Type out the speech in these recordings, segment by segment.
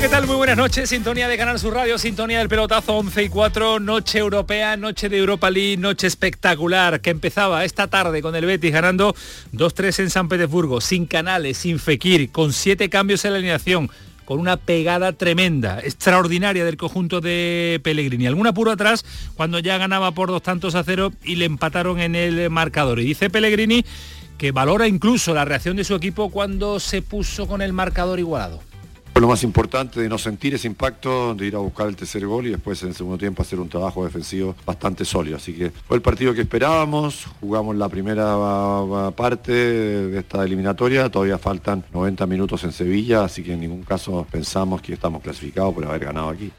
¿Qué tal? Muy buenas noches. Sintonía de Canal Sur Radio, sintonía del pelotazo 11 y 4, noche europea, noche de Europa League, noche espectacular que empezaba esta tarde con el Betis ganando 2-3 en San Petersburgo, sin canales, sin Fekir, con siete cambios en la alineación con una pegada tremenda, extraordinaria del conjunto de Pellegrini. Algún apuro atrás cuando ya ganaba por dos tantos a cero y le empataron en el marcador. Y dice Pellegrini que valora incluso la reacción de su equipo cuando se puso con el marcador igualado. Fue lo más importante de no sentir ese impacto, de ir a buscar el tercer gol y después en el segundo tiempo hacer un trabajo defensivo bastante sólido. Así que fue el partido que esperábamos, jugamos la primera ah, parte de esta eliminatoria, todavía faltan 90 minutos en Sevilla, así que en ningún caso pensamos que estamos clasificados por haber ganado aquí.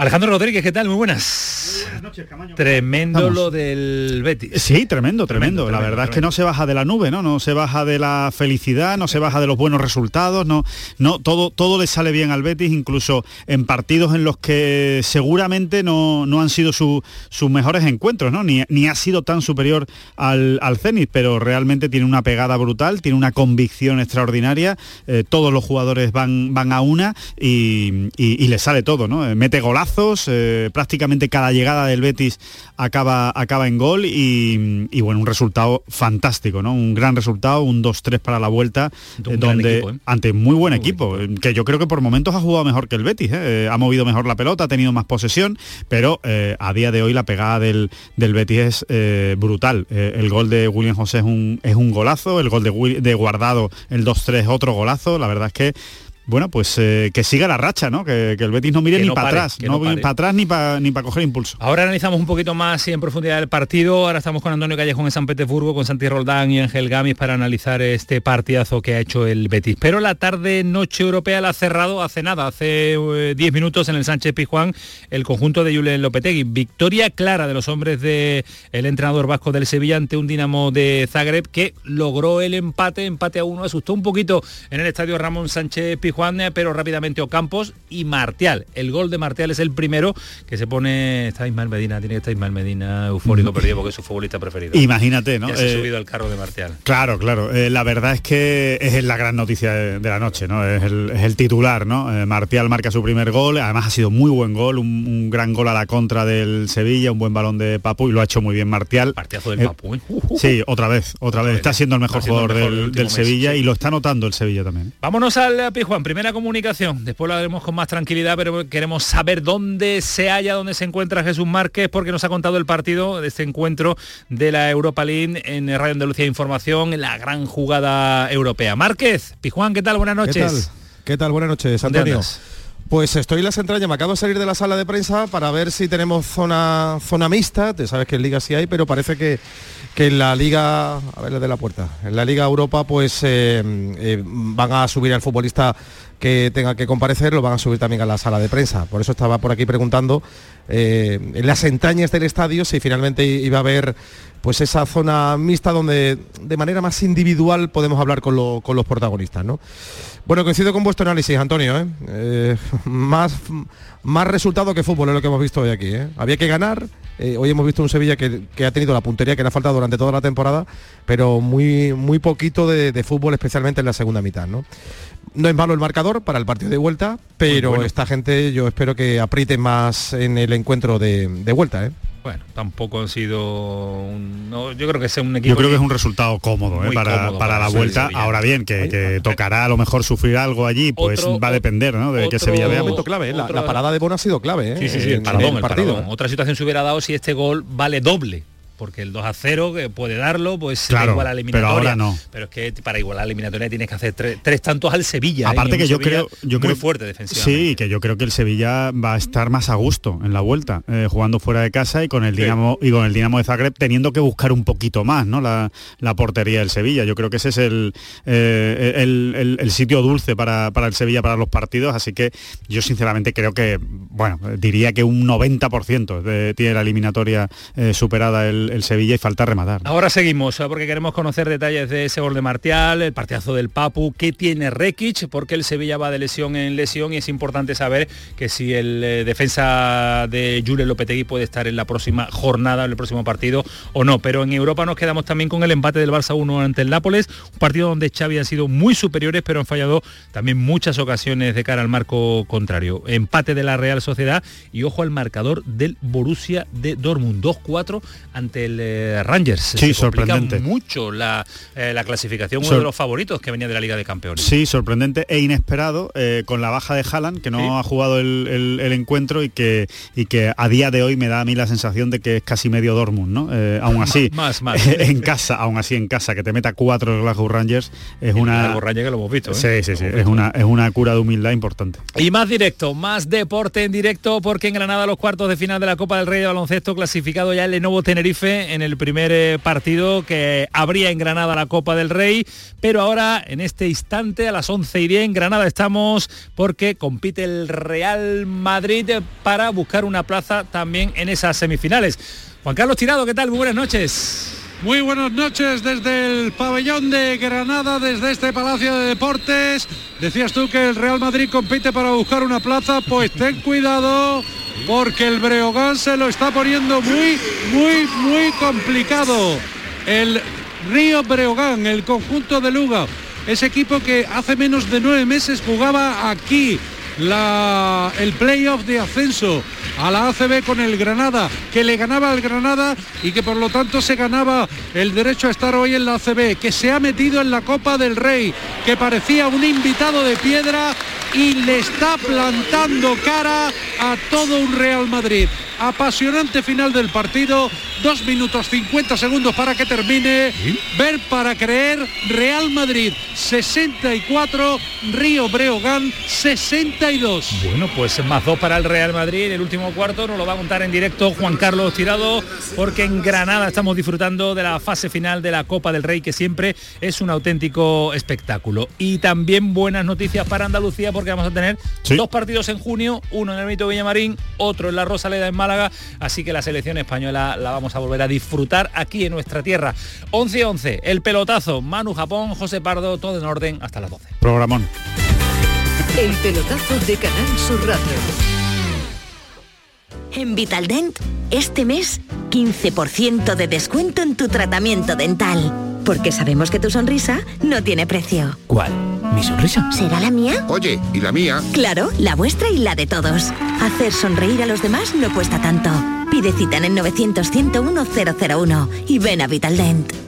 Alejandro Rodríguez, ¿qué tal? Muy buenas. buenas noches, Camaño. Tremendo Vamos. lo del Betis. Sí, tremendo, tremendo. Tremendo, la tremendo, verdad es que no se baja de la nube, ¿no? No se baja de la felicidad, no se baja de los buenos resultados, no, no, todo, todo le sale bien al Betis, incluso en partidos en los que seguramente no, no han sido su- sus mejores encuentros, ¿no? Ni, ni ha sido tan superior al, al Zenit, pero realmente tiene una pegada brutal, tiene una convicción extraordinaria, eh, todos los jugadores van, van a una y, y- y le sale todo, ¿no? Eh, Mete golazos, eh, prácticamente cada llegada del Betis acaba, acaba en gol y, y, bueno, un resultado fantástico, ¿no? Un gran resultado, un 2-3 para la vuelta, eh, donde equipo, ¿eh? ante muy buen Muy equipo, buen eh, que yo creo que por momentos ha jugado mejor que el Betis, ha movido mejor la pelota, ha tenido más posesión, pero a día de hoy la pegada del, del Betis es brutal. El gol de William José es un, es un golazo, el gol de, de Guardado, el 2-3, otro golazo, la verdad es que bueno, pues eh, que siga la racha, ¿no? Que, que el Betis no mire Que ni no para atrás, no, no para atrás ni para ni para coger impulso. Ahora analizamos un poquito más y en profundidad el partido. Ahora estamos con Antonio Callejón en San Petersburgo, con Santi Roldán y Ángel Gamis para analizar este partidazo que ha hecho el Betis. Pero la tarde noche europea la ha cerrado hace nada, hace eh, 10 minutos en el Sánchez Pizjuán, el conjunto de Julen Lopetegui. Victoria clara de los hombres del entrenador vasco del Sevilla ante un Dinamo de Zagreb que logró el empate, empate a uno, asustó un poquito en el estadio Ramón Sánchez Pizjuán, eh, pero rápidamente Ocampos y Martial. El gol de Martial es el primero que se pone, está Ismael Medina, tiene que estar Ismael Medina eufórico perdido porque es su futbolista preferido. Imagínate, ¿no? Ya se ha Eh, subido al carro de Martial. Claro, claro. Eh, la verdad es que es la gran noticia de, de la noche, ¿no? Es el, es el titular, ¿no? Eh, Martial marca su primer gol, además ha sido muy buen gol, un, un gran gol a la contra del Sevilla, un buen balón de Papu y lo ha hecho muy bien Martial. Partidazo del Papu, ¿eh? Sí, otra vez, otra vez. Está siendo el mejor el jugador mejor del mes, Sevilla sí. y lo está notando el Sevilla también. Vámonos al Pijuán, primera comunicación. Después lo haremos con más tranquilidad, pero queremos saber dónde se halla, dónde se encuentra Jesús Márquez, porque nos ha contado el partido de este encuentro de la Europa League en Radio Andalucía Información, en la gran jugada europea. Márquez, Pijuán, ¿qué tal? Buenas ¿Qué tal? noches. ¿Qué tal? Buenas noches, ¿Dónde Antonio. Pues estoy en las entrañas, me acabo de salir de la sala de prensa para ver si tenemos zona zona mixta, te sabes que en Liga sí hay, pero parece que, que en la Liga, a ver, de la puerta, en la Liga Europa pues eh, eh, van a subir al futbolista que tenga que comparecer, lo van a subir también a la sala de prensa. Por eso estaba por aquí preguntando eh, en las entrañas del estadio si finalmente iba a haber pues esa zona mixta donde de manera más individual podemos hablar con, con los protagonistas, ¿no? Bueno, coincido con vuestro análisis, Antonio. ¿eh? Eh, más, más resultado que fútbol es lo que hemos visto hoy aquí. Había que ganar. hoy hemos visto un Sevilla que, que ha tenido la puntería que le ha faltado durante toda la temporada, pero muy, muy poquito de, de fútbol, especialmente en la segunda mitad. ¿no? No es malo el marcador para el partido de vuelta, pero bueno. esta gente yo espero que apriete más en el encuentro de, de vuelta. ¿eh? Bueno, tampoco han sido un- no, yo creo que es un equipo Yo creo que es un resultado cómodo ¿eh? Para, cómodo para para la el vuelta. Sevilla. Ahora bien, que, que tocará a lo mejor sufrir algo allí, pues Otro- va a depender ¿no? de que otro- Sevilla vea. Momento clave, ¿eh? la, otro- la parada de Bono ha sido clave. ¿eh? Sí, sí, sí, el paradón, en el partido. paradón. Otra situación se hubiera dado si este gol vale doble. Porque el 2 a 0 que puede darlo, pues Claro, igual a la pero eliminatoria. ahora no. Pero es que para igualar la eliminatoria tienes que hacer tres, tres tantos al Sevilla. ¿eh? Aparte que yo Sevilla creo, yo muy creo fuerte defensivamente. Sí, que yo creo que el Sevilla va a estar más a gusto en la vuelta, eh, jugando fuera de casa y con el Dinamo y con el Dinamo de Zagreb teniendo que buscar un poquito más, ¿no? La, la portería del Sevilla. Yo creo que ese es el, eh, el, el- el sitio dulce para, para el Sevilla para los partidos, así que yo sinceramente creo que, bueno, diría que un 90% de- tiene la eliminatoria eh, superada el, el Sevilla y falta rematar. Ahora seguimos, ¿eh? porque queremos conocer detalles de ese gol Martial, el partidazo del Papu, qué tiene Rekic, porque el Sevilla va de lesión en lesión y es importante saber que si el eh, defensa de Julen Lopetegui puede estar en la próxima jornada, en el próximo partido o no. Pero en Europa nos quedamos también con el empate del Barça 1 ante el Nápoles, un partido donde Xavi han sido muy superiores, pero han fallado también muchas ocasiones de cara al marco contrario. Empate de la Real Sociedad y ojo al marcador del Borussia de Dortmund, 2-4 ante el eh, Rangers. Sí, Se sorprendente. mucho la, eh, la clasificación, uno Sor- de los favoritos que venía de la Liga de Campeones. Sí, sorprendente e inesperado eh, con la baja de Haaland, que no Sí. ha jugado el, el- el encuentro y que, y que a día de hoy me da a mí la sensación de que es casi medio Dortmund, ¿no? Aún así, Más, más. en casa, aún así en casa, que te meta cuatro Glasgow Rangers es una... Algo Rangers que lo hemos visto. Sí, sí, sí, es una, es una cura de humildad importante. Y más directo, más deporte en directo, porque en Granada los cuartos de final de la Copa del Rey de Baloncesto clasificado ya el Lenovo Tenerife en el primer eh, partido que habría en Granada la Copa del Rey, pero ahora en este instante a las 11 y 10 en Granada estamos porque compite el Real Madrid para buscar una plaza también en esas semifinales. Juan Carlos Tirado, ¿qué tal? Muy buenas noches. Muy buenas noches desde el pabellón de Granada, desde este Palacio de Deportes. Decías tú que el Real Madrid compite para buscar una plaza, pues ten cuidado porque el Breogán se lo está poniendo muy, muy, muy complicado. El Río Breogán, el conjunto de Luga, ese equipo que hace menos de nueve meses jugaba aquí el playoff de ascenso a la ACB con el Granada, que le ganaba al Granada y que por lo tanto se ganaba el derecho a estar hoy en la ACB, que se ha metido en la Copa del Rey, que parecía un invitado de piedra y le está plantando cara a todo un Real Madrid. Apasionante final del partido, dos minutos 50 segundos para que termine. Ver para creer, Real Madrid 64, Río Breogán 62. Bueno, pues más dos para el Real Madrid. El último cuarto nos lo va a contar en directo Juan Carlos Tirado, porque en Granada estamos disfrutando de la fase final de la Copa del Rey, que siempre es un auténtico espectáculo. Y también buenas noticias para Andalucía, porque vamos a tener Sí. dos partidos en junio, uno en el Mito Villamarín, otro en la Rosaleda en Málaga. Así que la selección española la vamos a volver a disfrutar aquí en nuestra tierra. 11-11, el pelotazo, Manu Japón, José Pardo, todo en orden hasta las 12. Programón. El pelotazo de Canal Sur Radio. En Vitaldent, este mes, 15% de descuento en tu tratamiento dental. Porque sabemos que tu sonrisa no tiene precio. ¿Cuál? ¿Mi sonrisa? ¿Será la mía? Oye, ¿y la mía? Claro, la vuestra y la de todos. Hacer sonreír a los demás no cuesta tanto. Pide cita en el 900-101-001 y ven a Vitaldent.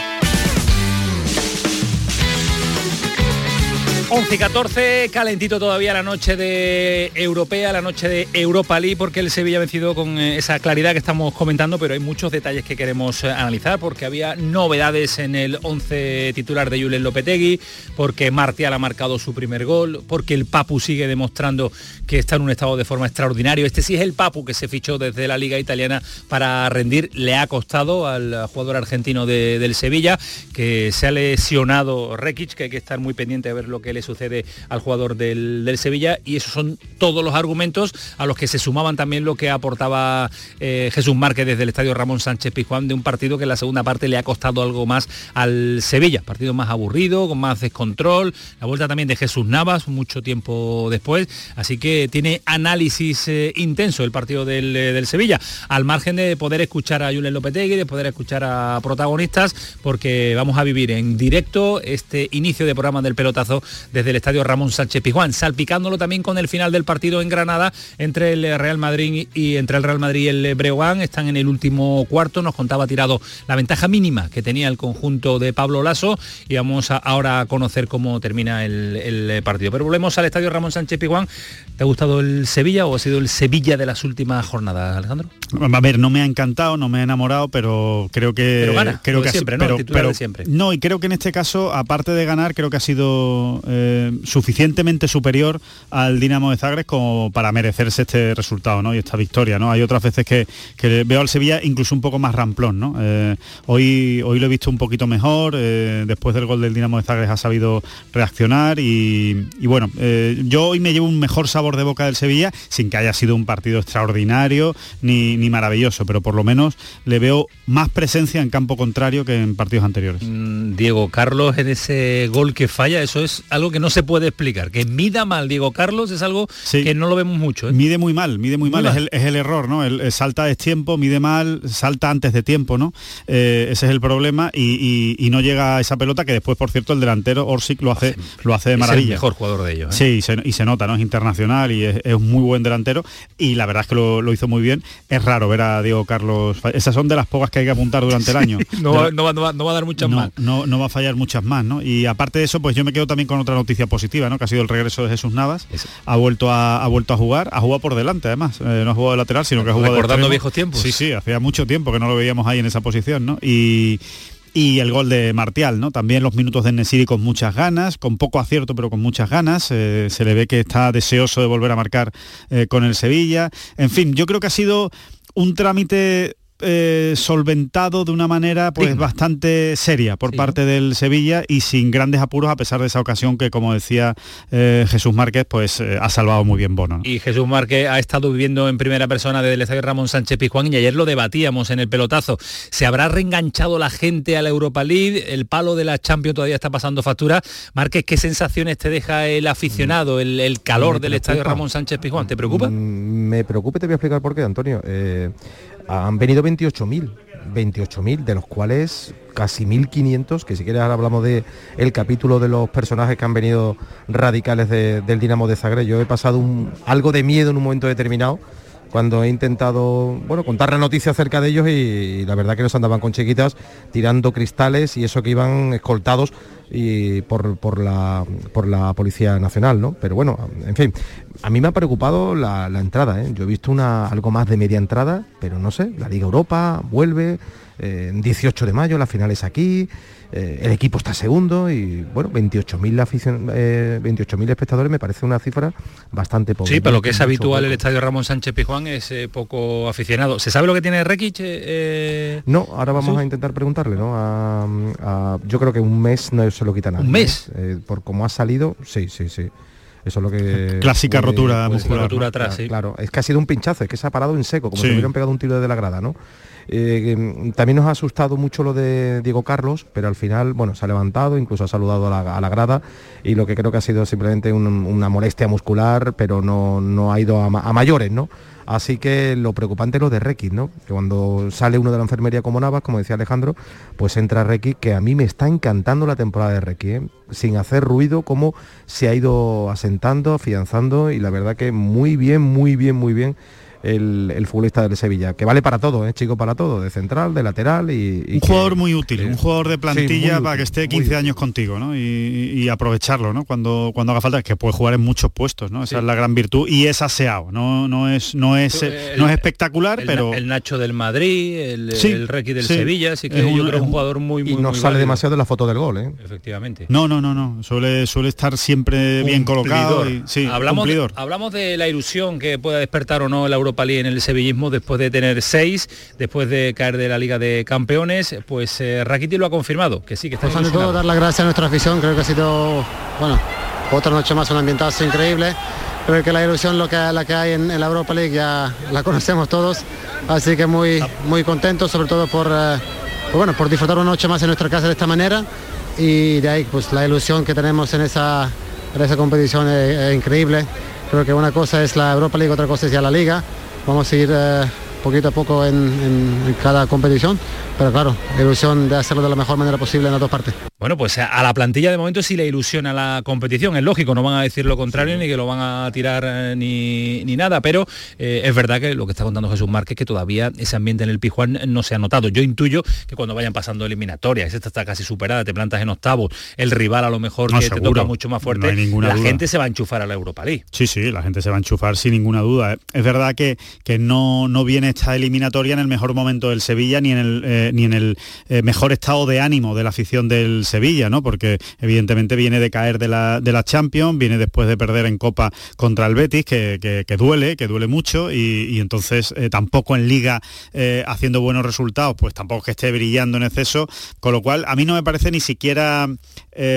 11 y 14, calentito todavía la noche de Europea, la noche de Europa League, porque el Sevilla ha vencido con eh, esa claridad que estamos comentando, pero hay muchos detalles que queremos eh, analizar, porque había novedades en el 11 titular de Julen Lopetegui, porque Martial ha marcado su primer gol, porque el Papu sigue demostrando que está en un estado de forma extraordinario. Este sí es el Papu que se fichó desde la Liga Italiana para rendir, le ha costado al jugador argentino de- del Sevilla, que se ha lesionado Rekic, que hay que estar muy pendiente de ver lo que le sucede al jugador del, del Sevilla y esos son todos los argumentos a los que se sumaban también lo que aportaba eh, Jesús Márquez desde el estadio Ramón Sánchez Pizjuán de un partido que en la segunda parte le ha costado algo más al Sevilla, partido más aburrido, con más descontrol, la vuelta también de Jesús Navas mucho tiempo después, así que tiene análisis eh, intenso el partido del, eh, del Sevilla, al margen de poder escuchar a Julen Lopetegui, de poder escuchar a protagonistas, porque vamos a vivir en directo este inicio de programa del pelotazo desde el estadio Ramón Sánchez Pizjuán, salpicándolo también con el final del partido en Granada entre el Real Madrid y entre el Real Madrid y el Breogán. Están en el último cuarto, nos contaba tirado la ventaja mínima que tenía el conjunto de Pablo Lasso y vamos a- ahora a conocer cómo termina el, el partido. Pero volvemos al estadio Ramón Sánchez Pizjuán. ¿Te ha gustado el Sevilla o ha sido el Sevilla de las últimas jornadas, Alejandro? A ver, no me ha encantado, no me ha enamorado, pero creo que Pero gana, creo que ha siempre, ¿no? pero- pero- siempre. No, y creo que en este caso, aparte de ganar, creo que ha sido eh, suficientemente superior al Dinamo de Zagreb como para merecerse este resultado, ¿no? Y esta victoria, ¿no? Hay otras veces que, que veo al Sevilla incluso un poco más ramplón, ¿no? Eh, hoy, hoy lo he visto un poquito mejor, eh, después del gol del Dinamo de Zagreb ha sabido reaccionar y, y bueno, eh, yo hoy me llevo un mejor sabor de boca del Sevilla, sin que haya sido un partido extraordinario ni, ni maravilloso, pero por lo menos le veo más presencia en campo contrario que en partidos anteriores. Mm, Diego Carlos en ese gol que falla, eso es algo que no se puede explicar. Que mida mal Diego Carlos es algo que no lo vemos mucho. ¿eh? Mide muy mal, mide muy, Muy mal, mal. Es, el, es el error, ¿no? El, el salta es tiempo, mide mal, salta antes de tiempo, ¿no? Eh, ese es el problema y, y- y no llega a esa pelota que después, por cierto, el delantero Orsic lo hace, lo hace de Es el maravilla. mejor jugador de ellos. ¿eh? Sí, y se, y se nota, ¿no? Es internacional y es, es un muy buen delantero y la verdad es que lo, lo hizo muy bien. Es raro ver a Diego Carlos. Esas son de las pocas que hay que apuntar durante el año. No, De va, la- no va- no va- no va a dar muchas más. no, no va a fallar muchas más, ¿no? Y aparte de eso, pues yo me quedo también con otra noticia positiva, ¿no? Que ha sido el regreso de Jesús Navas. Ha vuelto a, ha vuelto a jugar, ha jugado por delante además. Eh, no ha jugado de lateral, sino que ha jugado de Recordando extremo. viejos tiempos. Sí, sí, hacía mucho tiempo que no lo veíamos ahí en esa posición, ¿no? Y y el gol de Martial, ¿no? También los minutos de Nesiri con muchas ganas, con poco acierto, pero con muchas ganas. Eh, se le ve que está deseoso de volver a marcar eh, con el Sevilla. En fin, yo creo que ha sido un trámite eh, solventado de una manera pues bastante seria por Sí, parte del Sevilla y sin grandes apuros a pesar de esa ocasión que como decía eh, Jesús Márquez pues eh, ha salvado muy bien Bono. ¿no? Y Jesús Márquez ha estado viviendo en primera persona desde el estadio Ramón Sánchez Pizjuán y ayer lo debatíamos en el pelotazo. ¿Se habrá reenganchado la gente a la Europa League? El palo de la Champions todavía está pasando factura. Márquez, ¿qué sensaciones te deja el aficionado, el, el calor del estadio. Ramón Sánchez Pizjuán? ¿Te preocupa? Mm, Me preocupa y te voy a explicar por qué, Antonio. Eh, han venido 28.000, 28.000, de los cuales casi 1.500, que si quieres ahora hablamos de capítulo de los personajes que han venido radicales de- del Dinamo de Zagreb. Yo he pasado un- algo de miedo en un momento determinado cuando he intentado bueno contar la noticia acerca de ellos y, la verdad que nos andaban con chiquitas tirando cristales y eso que iban escoltados y por, por la por la policía nacional no pero bueno en fin a mí me ha preocupado la, la entrada ¿eh? yo he visto una algo más de media entrada pero no sé la Liga Europa vuelve eh, 18 de mayo la final es aquí eh, el equipo está segundo y bueno 28.000 aficion- eh, 28.000 espectadores me parece una cifra bastante pobre Sí, pero lo que es habitual poco. el estadio Ramón Sánchez Pizjuán es eh, poco aficionado. ¿Se sabe lo que tiene Rekic? eh? No, ahora vamos a intentar preguntarle, ¿no? A- a- yo creo que un mes no se lo quita nadie. ¿Un mes? por cómo ha salido, sí, sí, sí. Eso es lo que... Clásica rotura muscular. rotura ¿no? atrás, sí. Claro, es que ha sido un pinchazo, es que se ha parado en seco, como Sí. si hubieran pegado un tiro desde la grada, ¿no? Eh, también nos ha asustado mucho lo de Diego Carlos, pero al final, bueno, se ha levantado, incluso ha saludado a la, grada y lo que creo que ha sido simplemente un- una molestia muscular, pero no, no ha ido a mayores, ¿no? Así que lo preocupante es lo de Requis, ¿no? Que cuando sale uno de la enfermería como Navas, como decía Alejandro, pues entra Requis, que a mí me está encantando la temporada de Requis, ¿eh? sin hacer ruido, como se ha ido asentando, afianzando y la verdad que muy bien, muy bien, muy bien el, el futbolista del Sevilla, que vale para todo, ¿eh? chico, para todo, de central, de lateral y... y un que- jugador muy útil, un jugador de plantilla para que esté muy 15 útil. años contigo, ¿no? Y, y aprovecharlo, ¿no? Cuando, cuando haga falta, es que puede jugar en muchos puestos, ¿no? Esa es la gran virtud y es aseado, no, no es, no es, El- no es espectacular, el, pero el Nacho del Madrid, el, Sí, el Requi del sí. Sevilla, así que Es yo un- creo es un un- jugador muy, muy y no muy sale válido. demasiado de la foto del gol, ¿eh? Efectivamente. no, no, no, no, suele, suele estar siempre bien colocado. y- sí, hablamos, de, cumplidor. hablamos de la ilusión que pueda despertar o no la Europa League en el sevillismo después de tener seis, después de caer de la Liga de Campeones, pues eh, Rakiti lo ha confirmado, que sí, que está Pues ante todo dar las gracias a nuestra afición, creo que ha sido, bueno, otra noche más, un ambientazo increíble. Creo que la ilusión lo que, la que hay en, en la Europa League ya la conocemos todos, así que muy, muy contentos, sobre todo por, eh, pues bueno, por disfrutar una noche más en nuestra casa de esta manera y de ahí pues la ilusión que tenemos en esa, en esa competición es, es increíble. Creo que una cosa es la Europa League, otra cosa es ya la Liga. Vamos a ir poquito a poco en, en- en cada competición, pero claro, la ilusión de hacerlo de la mejor manera posible en las dos partes. Bueno, pues a la plantilla de momento sí le ilusiona la competición, es lógico, no van a decir lo contrario ni que lo van a tirar eh, ni, ni nada, pero eh, es verdad que lo que está contando Jesús Márquez es que todavía ese ambiente en el Pijuán no se ha notado. Yo intuyo que cuando vayan pasando eliminatorias, esta está casi superada, te plantas en octavos, el rival a lo mejor No, que te toca mucho más fuerte, No hay ninguna la duda. gente se va a enchufar a la Europa League. Sí, sí, la gente se va a enchufar sin ninguna duda. Es verdad que, que no, no viene esta eliminatoria en el mejor momento del Sevilla ni en el, eh, ni en el eh, mejor estado de ánimo de la afición del Sevilla, ¿no? Porque evidentemente viene de caer de la, de la Champions, viene después de perder en Copa contra el Betis, que, que- duele, que duele mucho, y, entonces eh, tampoco en Liga haciendo buenos resultados, pues tampoco que esté brillando en exceso, con lo cual a mí no me parece ni siquiera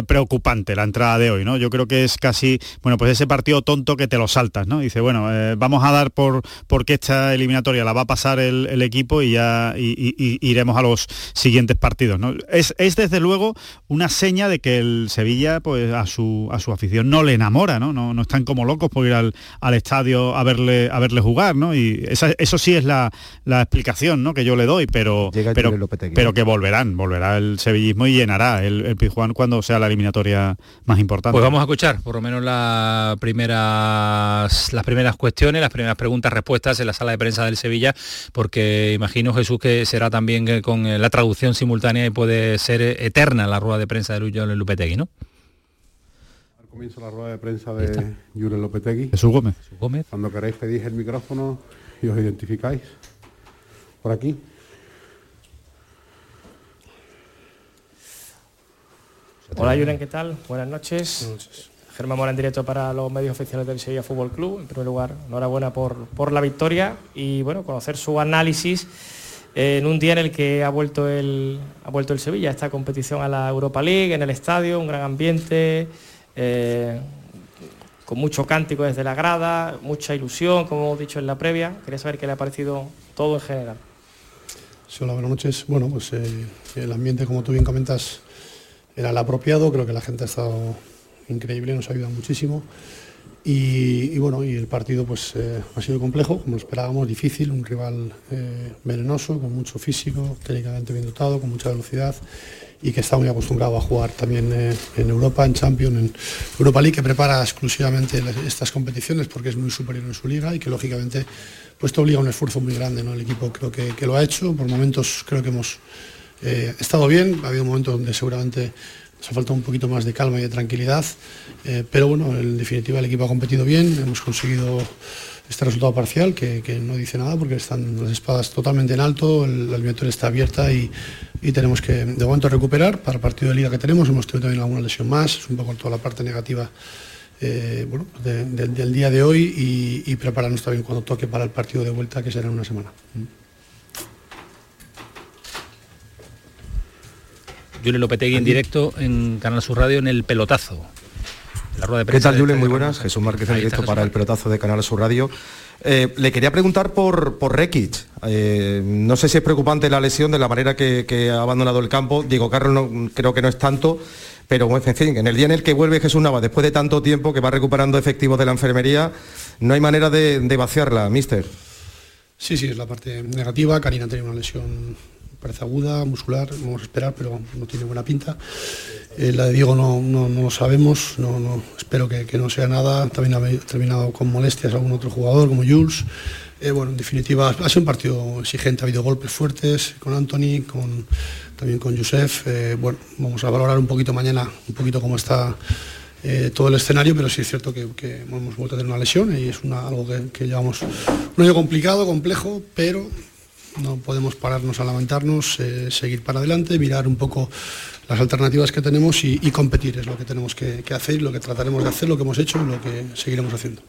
preocupante la entrada de hoy, ¿no? Yo creo que es casi, bueno, pues ese partido tonto que te lo saltas, ¿no? Dice, bueno, vamos a dar por porque esta eliminatoria la va a pasar el, el equipo y ya y- y- y iremos a los siguientes partidos, ¿no? Es, es desde luego una seña de que el Sevilla, pues a su a su afición no le enamora, ¿no? No, no están como locos por ir al, al estadio a verle a verle jugar, ¿no? Y esa- eso sí es la, la explicación, ¿no? Que yo le doy, pero pero, pero que volverán, volverá el sevillismo y llenará el, el Pizjuán cuando sea la eliminatoria más importante. Pues vamos a escuchar por lo menos las primeras, las primeras cuestiones, las primeras preguntas, respuestas en la sala de prensa del Sevilla, porque imagino Jesús que será también eh, con eh, la traducción simultánea y puede ser eh, eterna la rueda de prensa de Luis Lupetegui, ¿no? Comienzo la rueda de prensa de Julen Lopetegui. Jesús Gómez. Gómez. Cuando queréis pedís el micrófono y os identificáis. Por aquí. Hola Julen, ¿qué tal? Buenas noches. Germán Mora en directo para los medios oficiales del Sevilla Fútbol Club. En primer lugar, enhorabuena por, por la victoria y bueno, conocer su análisis en un día en el que ha vuelto el, ha vuelto el Sevilla, esta competición a la Europa League, en el estadio, un gran ambiente, eh, con mucho cántico desde la grada, mucha ilusión, como hemos dicho en la previa. Quería saber qué le ha parecido todo en general. Sí, hola, buenas noches. Bueno, pues eh, el ambiente, como tú bien comentas, era el apropiado. Creo que la gente ha estado increíble, nos ha ayudado muchísimo. Y, bueno, y el partido pues eh, ha sido complejo, como esperábamos, difícil, un rival eh, venenoso, con mucho físico, técnicamente bien dotado, con mucha velocidad y que está muy acostumbrado a jugar también eh, en Europa, en Champions, en Europa League, que prepara exclusivamente estas competiciones porque es muy superior en su liga y que lógicamente pues te obliga a un esfuerzo muy grande. ¿no? El equipo creo que, lo ha hecho, por momentos creo que hemos estado bien, ha habido momentos donde seguramente nos ha faltado un poquito más de calma y de tranquilidad, eh, pero bueno, en definitiva el equipo ha competido bien, hemos conseguido este resultado parcial que, que no dice nada porque están las espadas totalmente en alto, la eliminatoria está abierta y, y tenemos que de momento recuperar para el partido de liga que tenemos, hemos tenido también alguna lesión más, es un poco toda la parte negativa eh, del- día de hoy y prepararnos también cuando toque para el partido de vuelta que será en una semana. Julio Lopetegui en directo en Canal Sur Radio en el pelotazo. la rueda de ¿Qué prensa. tal, de Julen? este Muy buenas. Jesús Márquez en directo para el pelotazo de Canal Sur Radio. Eh, le quería preguntar por, por Rekic. Eh, no sé si es preocupante la lesión de la manera que, que ha abandonado el campo. Diego Carlos no, creo que no es tanto. Pero en fin, en el día en el que vuelve Jesús Navas, después de tanto tiempo que va recuperando efectivos de la enfermería, no hay manera de, de vaciarla, mister. Sí, sí, es la parte negativa. Karina tiene una lesión, parece aguda, muscular, vamos a esperar, pero no tiene buena pinta. Eh, la de Diego no, no, no lo sabemos, no, no, espero que, no sea nada. También ha terminado con molestias algún otro jugador, como Jules. Eh, bueno, en definitiva, ha sido un partido exigente, ha habido golpes fuertes con Anthony, con, también con Josef. Eh, bueno, vamos a valorar un poquito mañana, un poquito cómo está eh, todo el escenario, pero sí es cierto que, hemos vuelto a tener una lesión y es algo que, que llevamos un año complicado, complejo, pero no podemos pararnos a lamentarnos, eh, seguir para adelante, mirar un poco las alternativas que tenemos y, competir, es lo que tenemos que, que hacer, lo que trataremos de hacer, lo que hemos hecho y lo que seguiremos haciendo.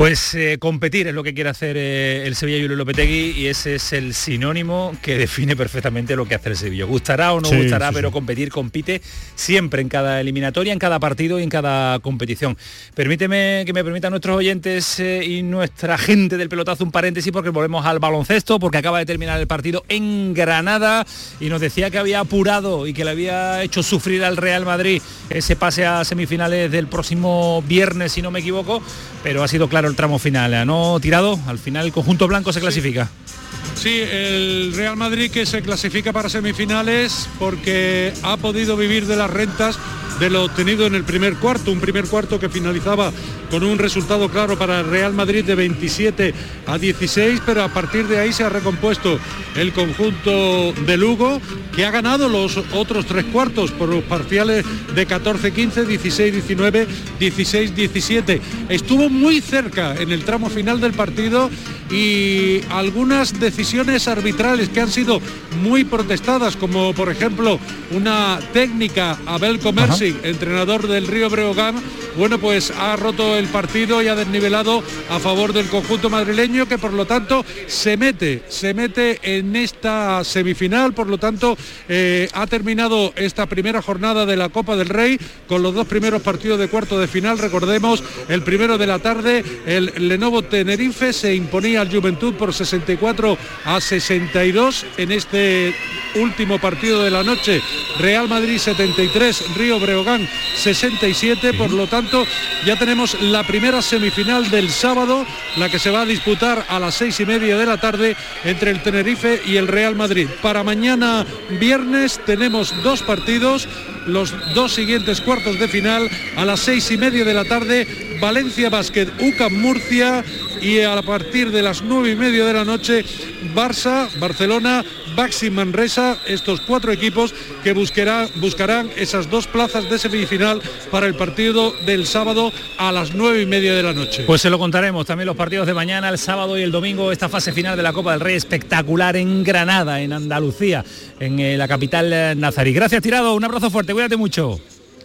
Pues eh, competir es lo que quiere hacer eh, el Sevilla Julio Lopetegui y ese es el sinónimo que define perfectamente lo que hace el Sevilla. Gustará o no Sí, gustará, sí, pero sí. competir compite siempre en cada eliminatoria, en cada partido y en cada competición. Permíteme que me permitan nuestros oyentes eh, y nuestra gente del pelotazo un paréntesis porque volvemos al baloncesto porque acaba de terminar el partido en Granada y nos decía que había apurado y que le había hecho sufrir al Real Madrid ese pase a semifinales del próximo viernes si no me equivoco, pero ha sido claro el tramo final, ¿no? Tirado, al final el conjunto blanco se clasifica. Sí, el Real Madrid que se clasifica para semifinales porque ha podido vivir de las rentas de lo obtenido en el primer cuarto, un primer cuarto que finalizaba con un resultado claro para Real Madrid de 27 a 16, pero a partir de ahí se ha recompuesto el conjunto de Lugo, que ha ganado los otros tres cuartos por los parciales de 14-15, 16-19, 16-17. Estuvo muy cerca en el tramo final del partido y algunas decisiones arbitrales que han sido muy protestadas, como por ejemplo una técnica Abel Entrenador del Río Breogán, bueno pues ha roto el partido y ha desnivelado a favor del conjunto madrileño que por lo tanto se mete, se mete en esta semifinal, por lo tanto eh, ha terminado esta primera jornada de la Copa del Rey con los dos primeros partidos de cuarto de final, recordemos el primero de la tarde, el Lenovo Tenerife se imponía al Juventud por 64 a 62 en este último partido de la noche, Real Madrid 73, Río Breogán 67, por lo tanto ya tenemos la primera semifinal del sábado, la que se va a disputar a las seis y media de la tarde entre el Tenerife y el Real Madrid. Para mañana viernes tenemos dos partidos, los dos siguientes cuartos de final a las seis y media de la tarde, Valencia Basket, UCAM Murcia y a partir de las nueve y media de la noche, Barça, Barcelona, Baxi Manresa, estos cuatro equipos que buscará, buscarán esas dos plazas de semifinal para el partido del sábado a las nueve y media de la noche. Pues se lo contaremos también los partidos de mañana, el sábado y el domingo, esta fase final de la Copa del Rey espectacular en Granada, en Andalucía, en eh, la capital eh, nazarí. Gracias, Tirado, un abrazo fuerte, cuídate mucho.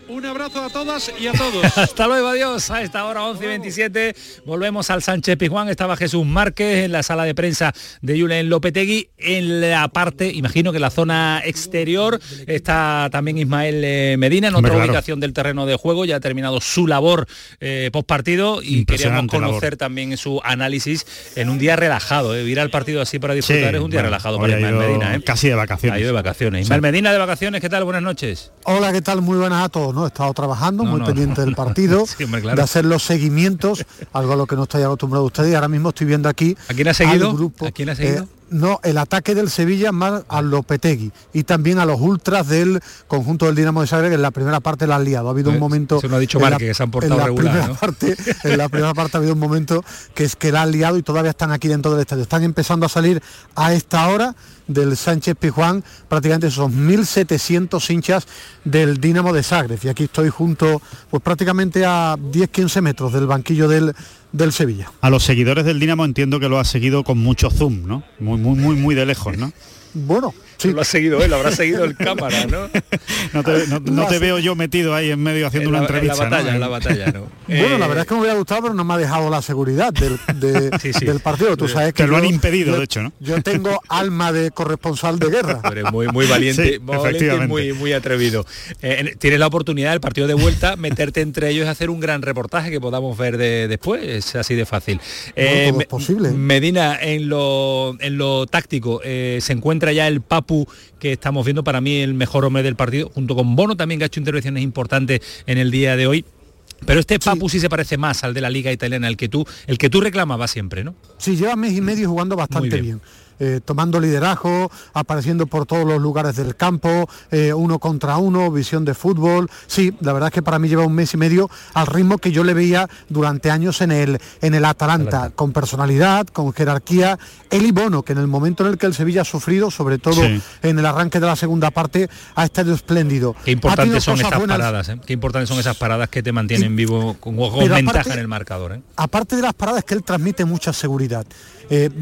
Un abrazo a todas y a todos. Hasta luego, adiós. A esta hora 11 y 27 volvemos al Sánchez Pizjuán. Estaba Jesús Márquez en la sala de prensa de Julen Lopetegui. En la parte, imagino que en la zona exterior está también Ismael eh, Medina en otra claro. ubicación del terreno de juego. Ya ha terminado su labor eh, post partido y queríamos conocer labor. también su análisis en un día relajado. Eh. Ir al partido así para disfrutar Sí, es un día bueno, relajado para Ismael Medina. eh. Casi de vacaciones. Ha ido de vacaciones. Sí. Ismael Medina de vacaciones, ¿qué tal? Buenas noches. Hola, ¿qué tal? Muy buenas a todos. ¿No? He estado trabajando, No, muy no. pendiente del partido, Sí, hombre, claro. de hacer los seguimientos, algo a lo que no estoy acostumbrado ustedes. Y ahora mismo estoy viendo aquí. ¿A quién ha al seguido? grupo, ¿A quién ha seguido? eh, no, el ataque del Sevilla más a Lopetegui y también a los ultras del conjunto del Dinamo de Zagreb que en la primera parte la han liado. Ha habido un Eh, momento. se lo ha dicho la- Márquez, que se han portado en la regular, primera ¿no? parte, en la primera parte ha habido un momento que es que la han liado y todavía están aquí dentro del estadio. Están empezando a salir a esta hora del Sánchez Pizjuán, prácticamente son 1.700 hinchas del Dinamo de Zagreb. Y aquí estoy junto, pues prácticamente a 10-15 metros del banquillo del, del Sevilla. A los seguidores del Dinamo entiendo que lo ha seguido con mucho zoom, ¿no? Muy, muy, muy, muy de lejos, ¿no? Bueno, Sí. Lo ha seguido él, lo habrá seguido el cámara, ¿no? no te, veo yo metido ahí en medio haciendo una entrevista. En la batalla, en la batalla, ¿no? Bueno, la verdad es que me hubiera gustado, pero no me ha dejado la seguridad del, del partido. Tú sabes que te lo han impedido, de hecho, ¿no? Yo tengo alma de corresponsal de guerra. muy, muy valiente, muy, muy atrevido. Eh, tienes la oportunidad del partido de vuelta, meterte entre ellos y hacer un gran reportaje que podamos ver de, después. Es así de fácil. Eh, es posible. Medina, en lo, en lo táctico, eh, se encuentra ya el Papu que estamos viendo para mí el mejor hombre del partido, junto con Bono también que ha hecho intervenciones importantes en el día de hoy. Pero este Papu sí. se parece más al de la liga italiana, el que tú, el que tú reclamabas siempre, ¿no? Sí, lleva mes y medio jugando bastante bien. Eh, tomando liderazgo, apareciendo por todos los lugares del campo, eh, uno contra uno, visión de fútbol. Sí, la verdad es que para mí lleva un mes y medio al ritmo que yo le veía durante años en el, en el Atalanta, con personalidad, con jerarquía. Él y Bono, que en el momento en el que el Sevilla ha sufrido, sobre todo en el arranque de la segunda parte, ha estado espléndido. Qué importantes son estas paradas, ¿eh? qué importantes son esas paradas que te mantienen vivo con, ventaja en el marcador. Aparte de las paradas que él transmite mucha seguridad.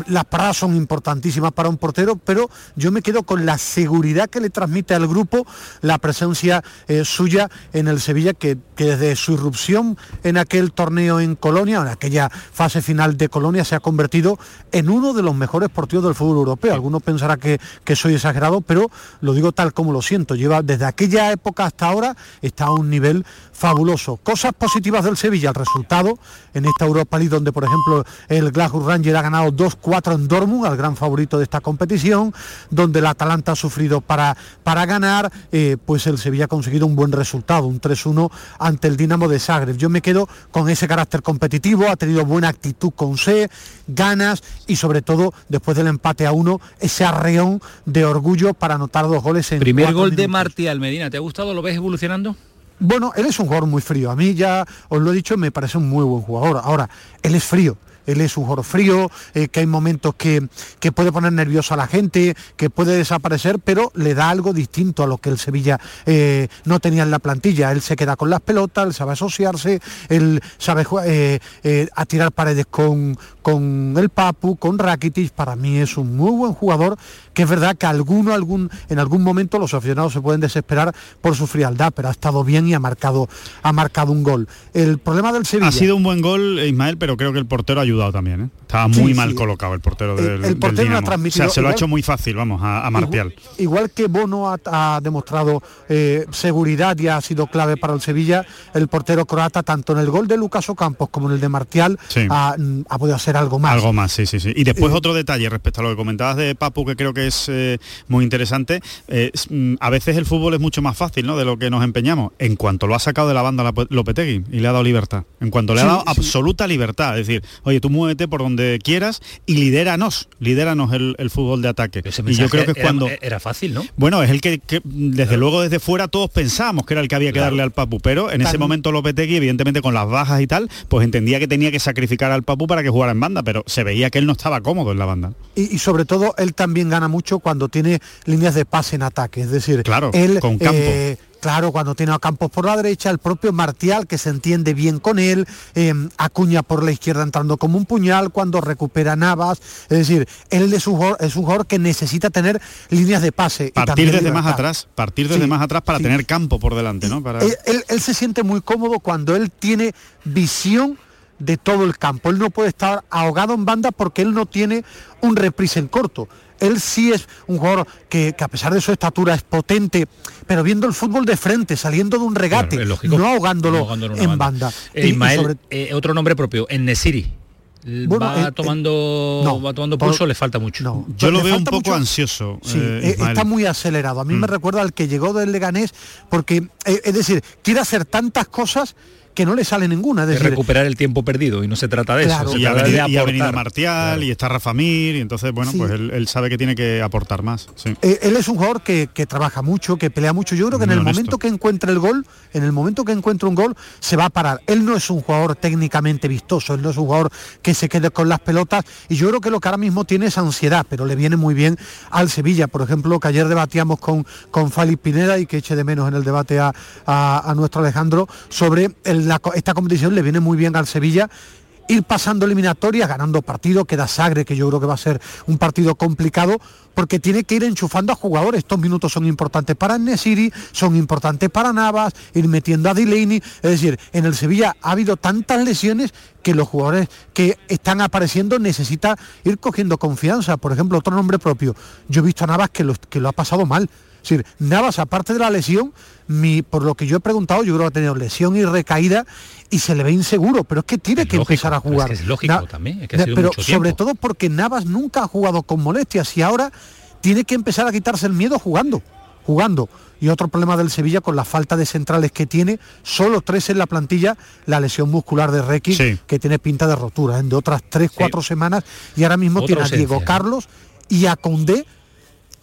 Las paradas son importantes para un portero, pero yo me quedo con la seguridad que le transmite al grupo la presencia eh, suya en el Sevilla, que, desde su irrupción en aquel torneo en Colonia, en aquella fase final de Colonia, se ha convertido en uno de los mejores partidos del fútbol europeo. Algunos pensarán que, que soy exagerado, pero lo digo tal como lo siento. Lleva desde aquella época hasta ahora, está a un nivel fabuloso. Cosas positivas del Sevilla, el resultado en esta Europa League donde por ejemplo el Glasgow Ranger ha ganado 2-4 en Dortmund, al gran favorito de esta competición, donde el Atalanta ha sufrido para, para ganar, eh, pues el Sevilla ha conseguido un buen resultado, un 3-1 ante el Dinamo de Zagreb. Yo me quedo con ese carácter competitivo, ha tenido buena actitud con C, ganas y sobre todo después del empate a uno, ese arreón de orgullo para anotar dos goles en Primer gol de Martial Medina, ¿te ha gustado? ¿Lo ves evolucionando? Bueno, él es un jugador muy frío. A mí ya os lo he dicho, me parece un muy buen jugador. Ahora, él es frío él es un jugador frío, eh, que hay momentos que, que, puede poner nervioso a la gente, que puede desaparecer, pero le da algo distinto a lo que el Sevilla eh, no tenía en la plantilla. Él se queda con las pelotas, él sabe asociarse, él sabe eh, a tirar paredes con, con el Papu, con Rakitic. Para mí es un muy buen jugador, que es verdad que alguno, algún, en algún momento los aficionados se pueden desesperar por su frialdad, pero ha estado bien y ha marcado, ha marcado un gol. El problema del Sevilla... Ha sido un buen gol, Ismael, pero creo que el portero ha ayudado también. ¿eh? Estaba muy mal colocado el portero del, el portero Ha transmitido, o sea, se lo ha hecho muy fácil, vamos, a, a Martial. Igual, que Bono ha, demostrado eh, seguridad y ha sido clave para el Sevilla, el portero croata, tanto en el gol de Lucas Ocampos como en el de Martial, ha, podido hacer algo más. Algo más, sí, sí, sí. Y después eh, otro detalle respecto a lo que comentabas de Papu, que creo que es muy interesante. Mm, a veces el fútbol es mucho más fácil, ¿no? De lo que nos empeñamos. En cuanto lo ha sacado de la banda Lopetegui y le ha dado libertad. En cuanto le ha dado absoluta libertad. Es decir, oye, tú muévete por donde quieras y lidéranos, lidéranos el, fútbol de ataque. y yo creo que es cuando... Era fácil, ¿no? Bueno, es el que, desde luego desde fuera todos pensábamos que era el que había que darle al Papu, pero en ese momento Lopetegui, evidentemente con las bajas y tal, pues entendía que tenía que sacrificar al Papu para que jugara en banda, pero se veía que él no estaba cómodo en la banda. Y, sobre todo él también gana mucho cuando tiene líneas de pase en ataque, es decir, claro, él con campo. Eh, Claro, cuando tiene a Campos por la derecha, el propio Martial, que se entiende bien con él, em, Acuña por la izquierda entrando como un puñal, cuando recupera Navas. Es decir, él es un jugador, es un jugador que necesita tener líneas de pase. Partir desde más atrás, partir desde más atrás para tener campo por delante, ¿no? Para... él se siente muy cómodo cuando él tiene visión de todo el campo. Él no puede estar ahogado en banda porque él no tiene un reprise en corto él sí es un jugador que, a pesar de su estatura es potente, pero viendo el fútbol de frente, saliendo de un regate, no ahogándolo en banda. Eh, eh, otro nombre propio, en Nesiri. va, eh, tomando, va tomando pulso, le falta mucho. Yo lo veo un poco ansioso. está muy acelerado. A mí me mm. recuerda al que llegó del Leganés, porque, es decir, quiere hacer tantas cosas que no le sale ninguna. De recuperar el tiempo perdido y no se trata de eso. y, ha venido, Martial y está Rafa Mir y entonces, bueno, pues él, sabe que tiene que aportar más. Eh, él es un jugador que, trabaja mucho, que pelea mucho. Yo creo que en el momento que encuentre el gol, en el momento que encuentre un gol, se va a parar. Él no es un jugador técnicamente vistoso, él no es un jugador que se quede con las pelotas y yo creo que lo que ahora mismo tiene es ansiedad, pero le viene muy bien al Sevilla. Por ejemplo, que ayer debatíamos con, con Fali Pineda y que eche de menos en el debate a, a nuestro Alejandro sobre el esta competición le viene muy bien al Sevilla ir pasando eliminatorias, ganando partidos, queda Sagre, que yo creo que va a ser un partido complicado, porque tiene que ir enchufando a jugadores. Estos minutos son importantes para Nesiri, son importantes para Navas, ir metiendo a Delaney. Es decir, en el Sevilla ha habido tantas lesiones que los jugadores que están apareciendo necesita ir cogiendo confianza. Por ejemplo, otro nombre propio. Yo he visto a Navas que lo, que lo ha pasado mal. Es decir, Navas, aparte de la lesión, mi, por lo que yo he preguntado, yo creo que ha tenido lesión y recaída y se le ve inseguro, pero es que tiene que empezar a jugar. Es, que es lógico Na- también, es que ha sido pero mucho sobre tiempo. todo porque Navas nunca ha jugado con molestias y ahora tiene que empezar a quitarse el miedo jugando, jugando. Y otro problema del Sevilla con la falta de centrales que tiene, solo tres en la plantilla, la lesión muscular de Requi, que tiene pinta de rotura, ¿eh? de otras tres, cuatro semanas, y ahora mismo Otra tiene a Diego ¿no? Carlos y a Condé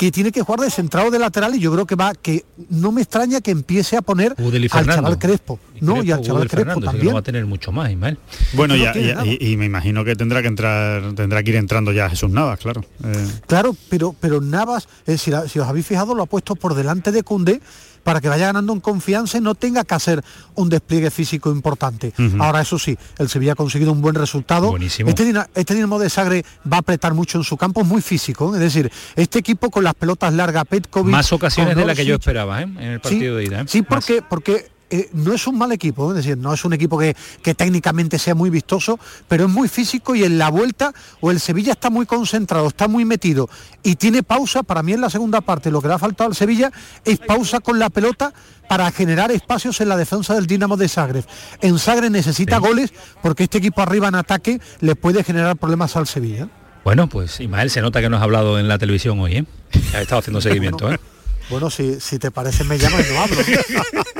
que tiene que jugar de centrado de lateral y yo creo que va que no me extraña que empiece a poner al chaval Crespo, no y al Crespo, chaval Crespo Fernando, también no va a tener mucho más, Ismael. Bueno, No ya, tiene ya- nada. y, y me imagino que tendrá que entrar, tendrá que ir entrando ya Jesús Navas, claro. Eh, Claro, pero, pero Navas, eh, si, la- si os habéis fijado, lo ha puesto por delante de Cundé para que vaya ganando en confianza y no tenga que hacer un despliegue físico importante. Ahora, eso sí, el Sevilla ha conseguido un buen resultado. Buenísimo. Este, este Dinamo de Sagre va a apretar mucho en su campo, es muy físico. ¿eh? Es decir, este equipo con las pelotas largas, Petkovic... Más ocasiones de la que yo esperaba, ¿eh? En el partido de ida. ¿eh? Sí, porque, porque eh, no es un mal equipo, es decir, no es un equipo que, que técnicamente sea muy vistoso, pero es muy físico y en la vuelta o el Sevilla está muy concentrado, está muy metido y tiene pausa, para mí en la segunda parte lo que le ha faltado al Sevilla es pausa con la pelota para generar espacios en la defensa del Dinamo de Zagreb. En Zagreb necesita goles porque este equipo arriba en ataque le puede generar problemas al Sevilla. Bueno, pues Ismael, se nota que no has hablado en la televisión hoy, ¿eh? Ha estado haciendo seguimiento, ¿eh? Bueno, si, si te parece me llamas y no hablo.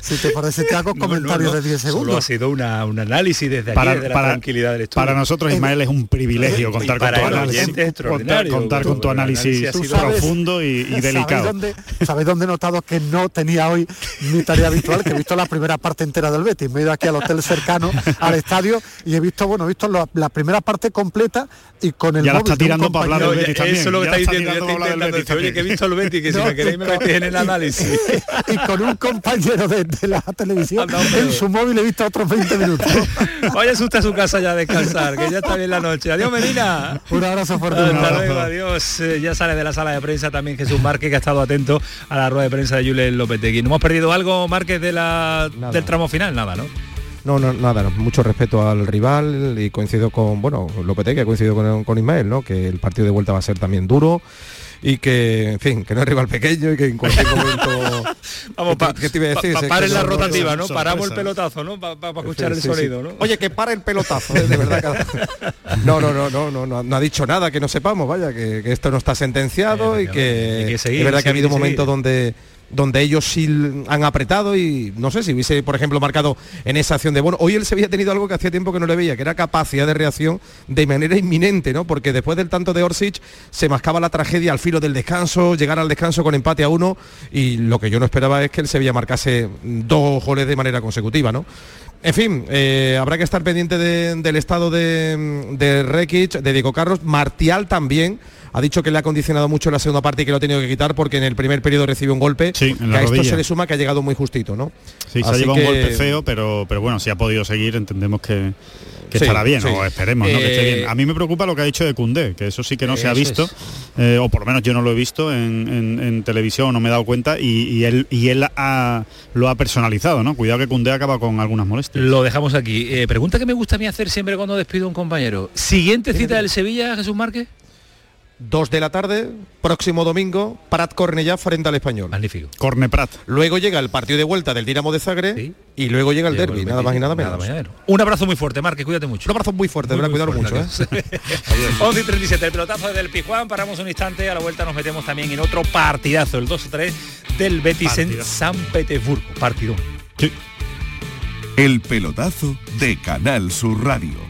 si te parece te hago comentarios de 10 Solo segundos. ha sido una, un análisis desde aquí, Para- la para- tranquilidad del estudio. para nosotros, Ismael, es un privilegio contar con tu análisis. Contar, con tu análisis profundo y, y ¿Sabéis delicado. dónde, ¿Sabéis dónde he notado que no tenía hoy mi tarea habitual? Que he visto la primera parte entera del Betis. Me he ido aquí al hotel cercano, al estadio, y he visto, bueno, he visto la, la primera parte completa y con el Ya la está tirando para hablar del compañero- Betis también. Eso es lo que está diciendo. Oye, que he visto el Betis, que si me queréis me metéis en el análisis. y con un compañero de, de la televisión en su móvil he visto otros 20 minutos. Vaya usted a su casa ya a descansar, que ya está bien la noche. Adiós, Medina. Un abrazo fuerte. Hasta luego, adiós. Eh, Ya sale de la sala de prensa también Jesús Márquez, que ha estado atento a la rueda de prensa de Julen Lopetegui. ¿No hemos perdido algo, Márquez, de la, del tramo final? Nada, ¿no? No, no, nada, no. mucho respeto al rival y coincido con, bueno, Lopetegui, coincido con, con Ismael, ¿no? Que el partido de vuelta va a ser también duro y que, en fin, que no es rival pequeño y que en cualquier momento... Vamos, pa, ¿Qué te iba a decir? pa- es paren la rotativa, ¿no? Paramos el pelotazo, ¿no? Para escuchar el sonido, ¿no? Oye, que para el pelotazo, ¿eh? de verdad. No, no, no, no, no, no, no ha dicho nada que no sepamos, vaya, que, esto no está sentenciado y que, es verdad que ha habido momentos donde donde ellos sí han apretado y no sé si hubiese por ejemplo marcado en esa acción de bueno hoy él se había tenido algo que hacía tiempo que no le veía que era capacidad de reacción de manera inminente no porque después del tanto de Orsic se mascaba la tragedia al filo del descanso llegar al descanso con empate a uno y lo que yo no esperaba es que el Sevilla marcase dos goles de manera consecutiva no en fin, eh, habrá que estar pendiente de- del estado de, de Rekic, de Diego Carlos. Martial también ha dicho que le ha condicionado mucho la segunda parte y que lo ha tenido que quitar porque en el primer periodo recibió un golpe. Sí, en que la a esto se le suma que ha llegado muy justito, ¿no? Sí, se ha Así llevado que- un golpe feo, pero, pero bueno, si ha podido seguir, entendemos que, que Sí, estará bien, sí. o esperemos ¿no? que esté Eh, bien. A mí me preocupa lo que ha dicho de Cundé, que eso sí que no se ha visto, eh, o por lo menos yo no lo he visto en, en- en televisión, no me he dado cuenta, y, y él, y él ha- lo ha personalizado, ¿no? Cuidado que Cundé acaba con algunas molestias. Lo dejamos aquí. Eh, pregunta que me gusta a mí hacer siempre cuando despido a un compañero. Siguiente cita del Sevilla, Jesús Márquez. Dos de la tarde, próximo domingo, Prat Cornellá frente al Español. Magnífico. Corne Prat. Luego llega el partido de vuelta del Dinamo de Zagreb y luego llega el derby, el nada más y nada menos. más y nada menos. Un abrazo muy fuerte, Márquez, cuídate mucho. Un abrazo muy fuerte, de verdad, cuidarlo mucho. ¿eh? 11 y 37, el pelotazo del Pijuán, paramos un instante, a la vuelta nos metemos también en otro partidazo, el 2-3 del Betis en. San Petersburgo. Partido. El pelotazo de Canal Sur Radio.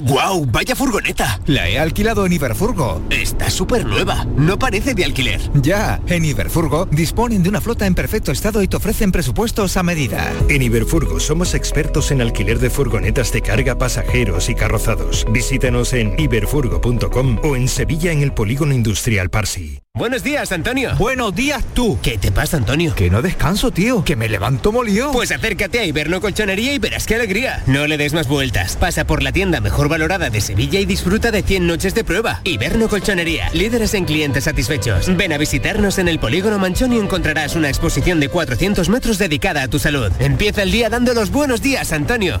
¡Guau! ¡Vaya furgoneta! La he alquilado en Iberfurgo. Está súper nueva. No parece de alquiler. Ya, en Iberfurgo disponen de una flota en perfecto estado y te ofrecen presupuestos a medida. En Iberfurgo somos expertos en alquiler de furgonetas de carga, pasajeros y carrozados. Visítanos en iberfurgo.com o en Sevilla en el Polígono Industrial Parsi. Buenos días, Antonio. Buenos días tú. ¿Qué te pasa, Antonio? Que no descanso, tío. Que me levanto molido. Pues acércate a Iberno Colchonería y verás qué alegría. No le des más vueltas. Pasa por la tienda mejor valorada de Sevilla y disfruta de 100 noches de prueba. Iberno Colchonería, líderes en clientes satisfechos. Ven a visitarnos en el Polígono Manchón y encontrarás una exposición de 400 metros dedicada a tu salud. Empieza el día dando los buenos días, Antonio.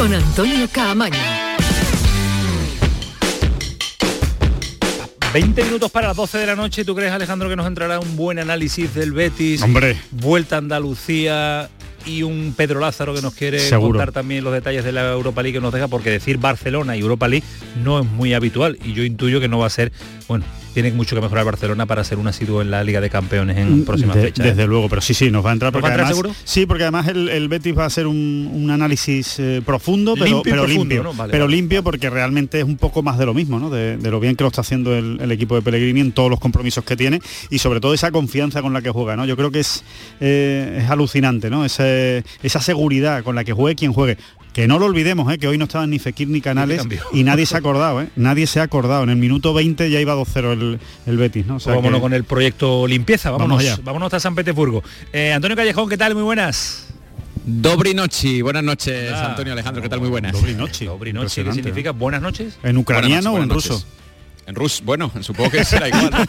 Con Antonio Caamaño. 20 minutos para las 12 de la noche. ¿Tú crees, Alejandro, que nos entrará un buen análisis del Betis? Hombre. Vuelta a Andalucía y un Pedro Lázaro que nos quiere Seguro. contar también los detalles de la Europa League que nos deja, porque decir Barcelona y Europa League no es muy habitual y yo intuyo que no va a ser, bueno, tiene mucho que mejorar Barcelona para ser un asiduo en la Liga de Campeones en próximas Mm, De- fechas. ¿eh? Desde luego, pero sí, sí, nos va a entrar ¿Nos porque va a entrar además, seguro? sí, porque además el, el Betis va a ser un, un análisis eh, profundo, pero Limpio pero profundo, limpio, ¿no? Vale, pero vale. limpio porque realmente es un poco más de lo mismo, ¿no? De, de lo bien que lo está haciendo el, el equipo de Pellegrini en todos los compromisos que tiene y sobre todo esa confianza con la que juega, ¿no? Yo creo que es, eh, es alucinante, ¿no? Ese- esa seguridad con la que juegue quien juegue. Que no lo olvidemos, ¿eh? que hoy no estaban ni Fekir ni Canales y nadie se ha acordado, ¿eh? Nadie se ha acordado. En el minuto 20 ya iba 2-0 el, el Betis, ¿no? O sea Pues vámonos que- con el proyecto Limpieza, vámonos, Vamos allá. vámonos hasta San Petersburgo. Eh, Antonio Callejón, ¿qué tal? Muy buenas. Dobri noche, buenas noches. Antonio Alejandro, ¿qué tal? Muy buenas. Dobri noche. Dobri noche, ¿qué significa? Buenas noches. ¿En ucraniano o en noches, ruso? En ruso, bueno, supongo que será igual.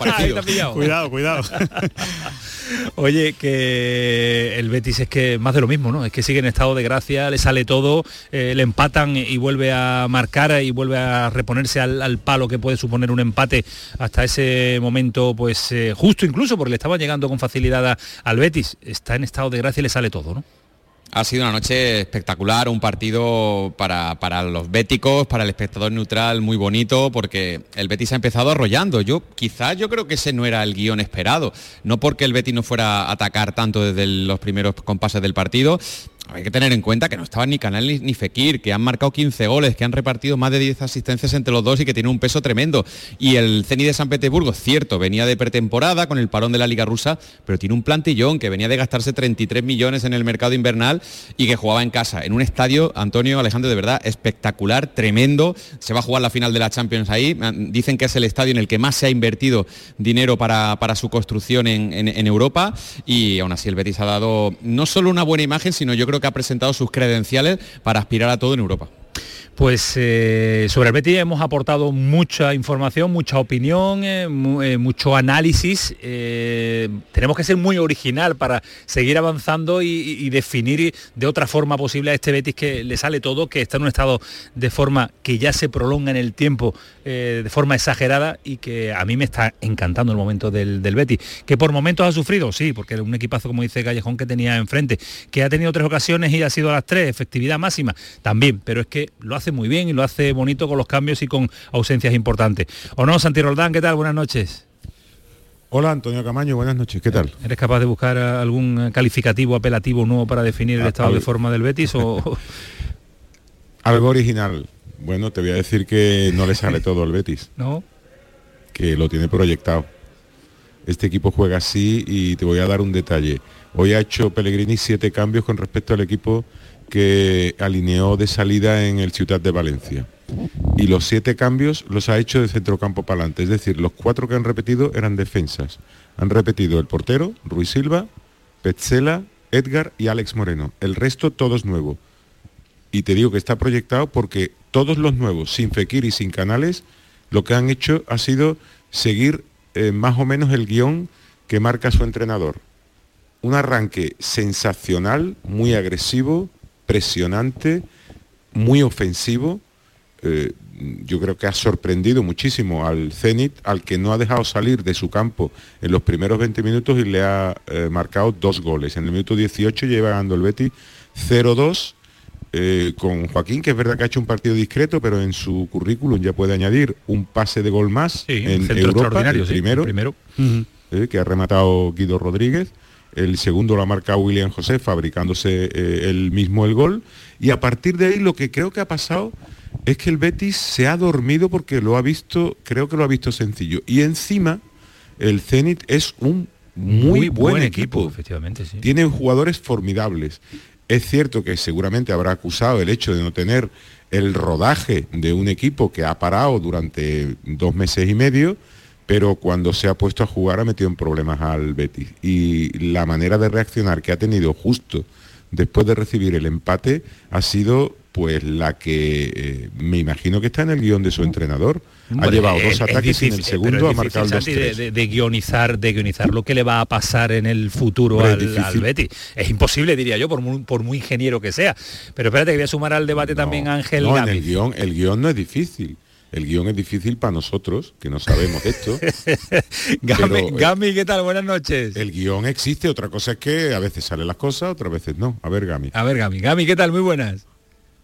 Cuidado, cuidado. Oye, que el Betis es que más de lo mismo, ¿no? Es que sigue en estado de gracia, le sale todo, eh, le empatan y vuelve a marcar y vuelve a reponerse al, al palo que puede suponer un empate hasta ese momento, pues eh, justo incluso, porque le estaban llegando con facilidad a- al Betis. Está en estado de gracia y le sale todo, ¿no? Ha sido una noche espectacular, un partido para, para los béticos, para el espectador neutral muy bonito, porque el Betis ha empezado arrollando. Yo quizás yo creo que ese no era el guion esperado, no porque el Betis no fuera a atacar tanto desde los primeros compases del partido. Hay que tener en cuenta que no estaban ni Canal ni, Fekir, que han marcado 15 goles, que han repartido más de 10 asistencias entre los dos y que tiene un peso tremendo. Y el Zenit de San Petersburgo, cierto, venía de pretemporada con el parón de la Liga Rusa, pero tiene un plantillón que venía de gastarse 33 millones en el mercado invernal y que jugaba en casa, en un estadio, Antonio Alejandro, de verdad espectacular, tremendo. Se va a jugar la final de la Champions ahí. Dicen que es el estadio en el que más se ha invertido dinero para, para su construcción en, en- en Europa y aún así el Betis ha dado no solo una buena imagen, sino yo creo que ha presentado sus credenciales para aspirar a todo en Europa. Pues eh, sobre el Betis hemos aportado mucha información, mucha opinión, eh, eh, mucho análisis. Tenemos que ser muy original para seguir avanzando y, definir de otra forma posible a este Betis que le sale todo, que está en un estado de forma que ya se prolonga en el tiempo de forma exagerada y que a mí me está encantando el momento del, del Betis. Que por momentos ha sufrido, sí, porque era un equipazo, como dice Callejón, que tenía enfrente, que ha tenido tres ocasiones y ha sido a las tres, efectividad máxima, también, pero es que lo hace muy bien y lo hace bonito con los cambios y con ausencias importantes. ¿O no, Santi Roldán? ¿Qué tal? Buenas noches. Hola Antonio Camaño, buenas noches, ¿qué tal? ¿Eres capaz de buscar algún calificativo apelativo nuevo para definir el estado de forma del Betis? O... Algo original. Bueno, te voy a decir que no le sale todo al Betis, ¿No? que lo tiene proyectado. Este equipo juega así y te voy a dar un detalle. Hoy ha hecho Pellegrini siete cambios con respecto al equipo que alineó de salida en el Ciudad de Valencia. Y los siete cambios los ha hecho de centrocampo para adelante. Es decir, los cuatro que han repetido eran defensas. Han repetido el portero, Ruiz Silva, Petzela, Edgar y Alex Moreno. El resto todos nuevos. Y te digo que está proyectado porque todos los nuevos, sin Fekir y sin Canales, lo que han hecho ha sido seguir eh, más o menos el guion que marca su entrenador. Un arranque sensacional, muy agresivo, presionante, muy ofensivo. Eh, yo creo que ha sorprendido muchísimo al Zenit, al que no ha dejado salir de su campo en los primeros 20 minutos y le ha eh, marcado dos goles. En el minuto 18 lleva ganando el Betis 0-2 eh, con Joaquín, que es verdad que ha hecho un partido discreto, pero en su currículum ya puede añadir un pase de gol más en Europa, el sí, primero, primero. eh, que ha rematado Guido Rodríguez. El segundo lo ha marcado William José, fabricándose eh, él mismo el gol. Y a partir de ahí lo que creo que ha pasado es que el Betis se ha dormido porque lo ha visto, creo que lo ha visto sencillo. Y encima, el Zenit es un muy, buen, equipo. efectivamente, sí. Tiene jugadores formidables. Es cierto que seguramente habrá acusado el hecho de no tener el rodaje de un equipo que ha parado durante dos meses y medio, pero cuando se ha puesto a jugar ha metido en problemas al Betis. Y la manera de reaccionar que ha tenido justo después de recibir el empate ha sido pues la que eh, me imagino que está en el guion de su entrenador. ha llevado es- dos es ataques y en el difícil, segundo ha es marcado el difícil, 2 Santi, de, de- de guionizar, de guionizar lo que le va a pasar en el futuro es al, al difícil. Betis. Es imposible, diría yo, por muy, por muy ingeniero que sea. Pero espérate que voy a sumar al debate también Ángel No, en Gámez. el guion, el guion no es difícil. El guion es difícil para nosotros, que no sabemos esto. Gami, pero, eh, Gami, ¿qué tal? Buenas noches. El guion existe, otra cosa es que a veces salen las cosas, otras veces no. A ver, Gami. A ver, Gami. Gami, ¿qué tal? Muy buenas.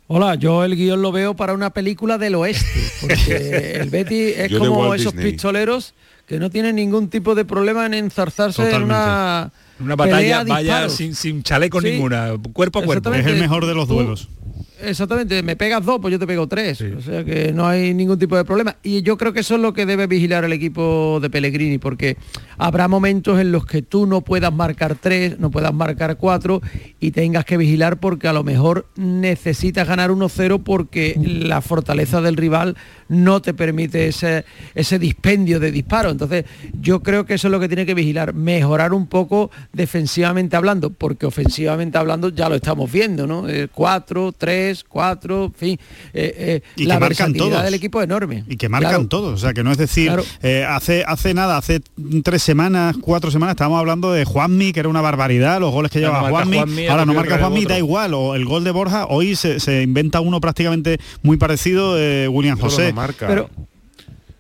Hola, yo el guion lo veo para una película del oeste, porque el Betty es Yo de como esos Disney. pistoleros que no tienen ningún tipo de problema en enzarzarse en una, Una batalla vaya sin, sin chaleco Sí, ninguna, cuerpo a cuerpo. exactamente. Tú- duelos. Exactamente, me pegas dos, pues yo te pego tres. O sea que no hay ningún tipo de problema. Y yo creo que eso es lo que debe vigilar el equipo de Pellegrini, porque habrá momentos en los que tú no puedas marcar tres, no puedas marcar cuatro y tengas que vigilar porque a lo mejor necesitas ganar 1-0 porque la fortaleza del rival no te permite ese, ese dispendio de disparos. Entonces yo creo que eso es lo que tiene que vigilar, mejorar un poco defensivamente hablando, porque ofensivamente hablando ya lo estamos viendo, ¿no? Eh, cuatro, tres, cuatro, en fin. eh, eh, Y la que marcan todos. del equipo es enorme. Y que marcan Claro. todos, o sea que no es decir, Claro. eh, hace hace nada, hace tres semanas, cuatro semanas, estábamos hablando de Juanmi, que era una barbaridad, los goles que no llevaba marca Juanmi, Juanmi, ahora no marca Juanmi, da igual, o el gol de Borja, hoy se, se inventa uno prácticamente muy parecido, eh, William José. no marca.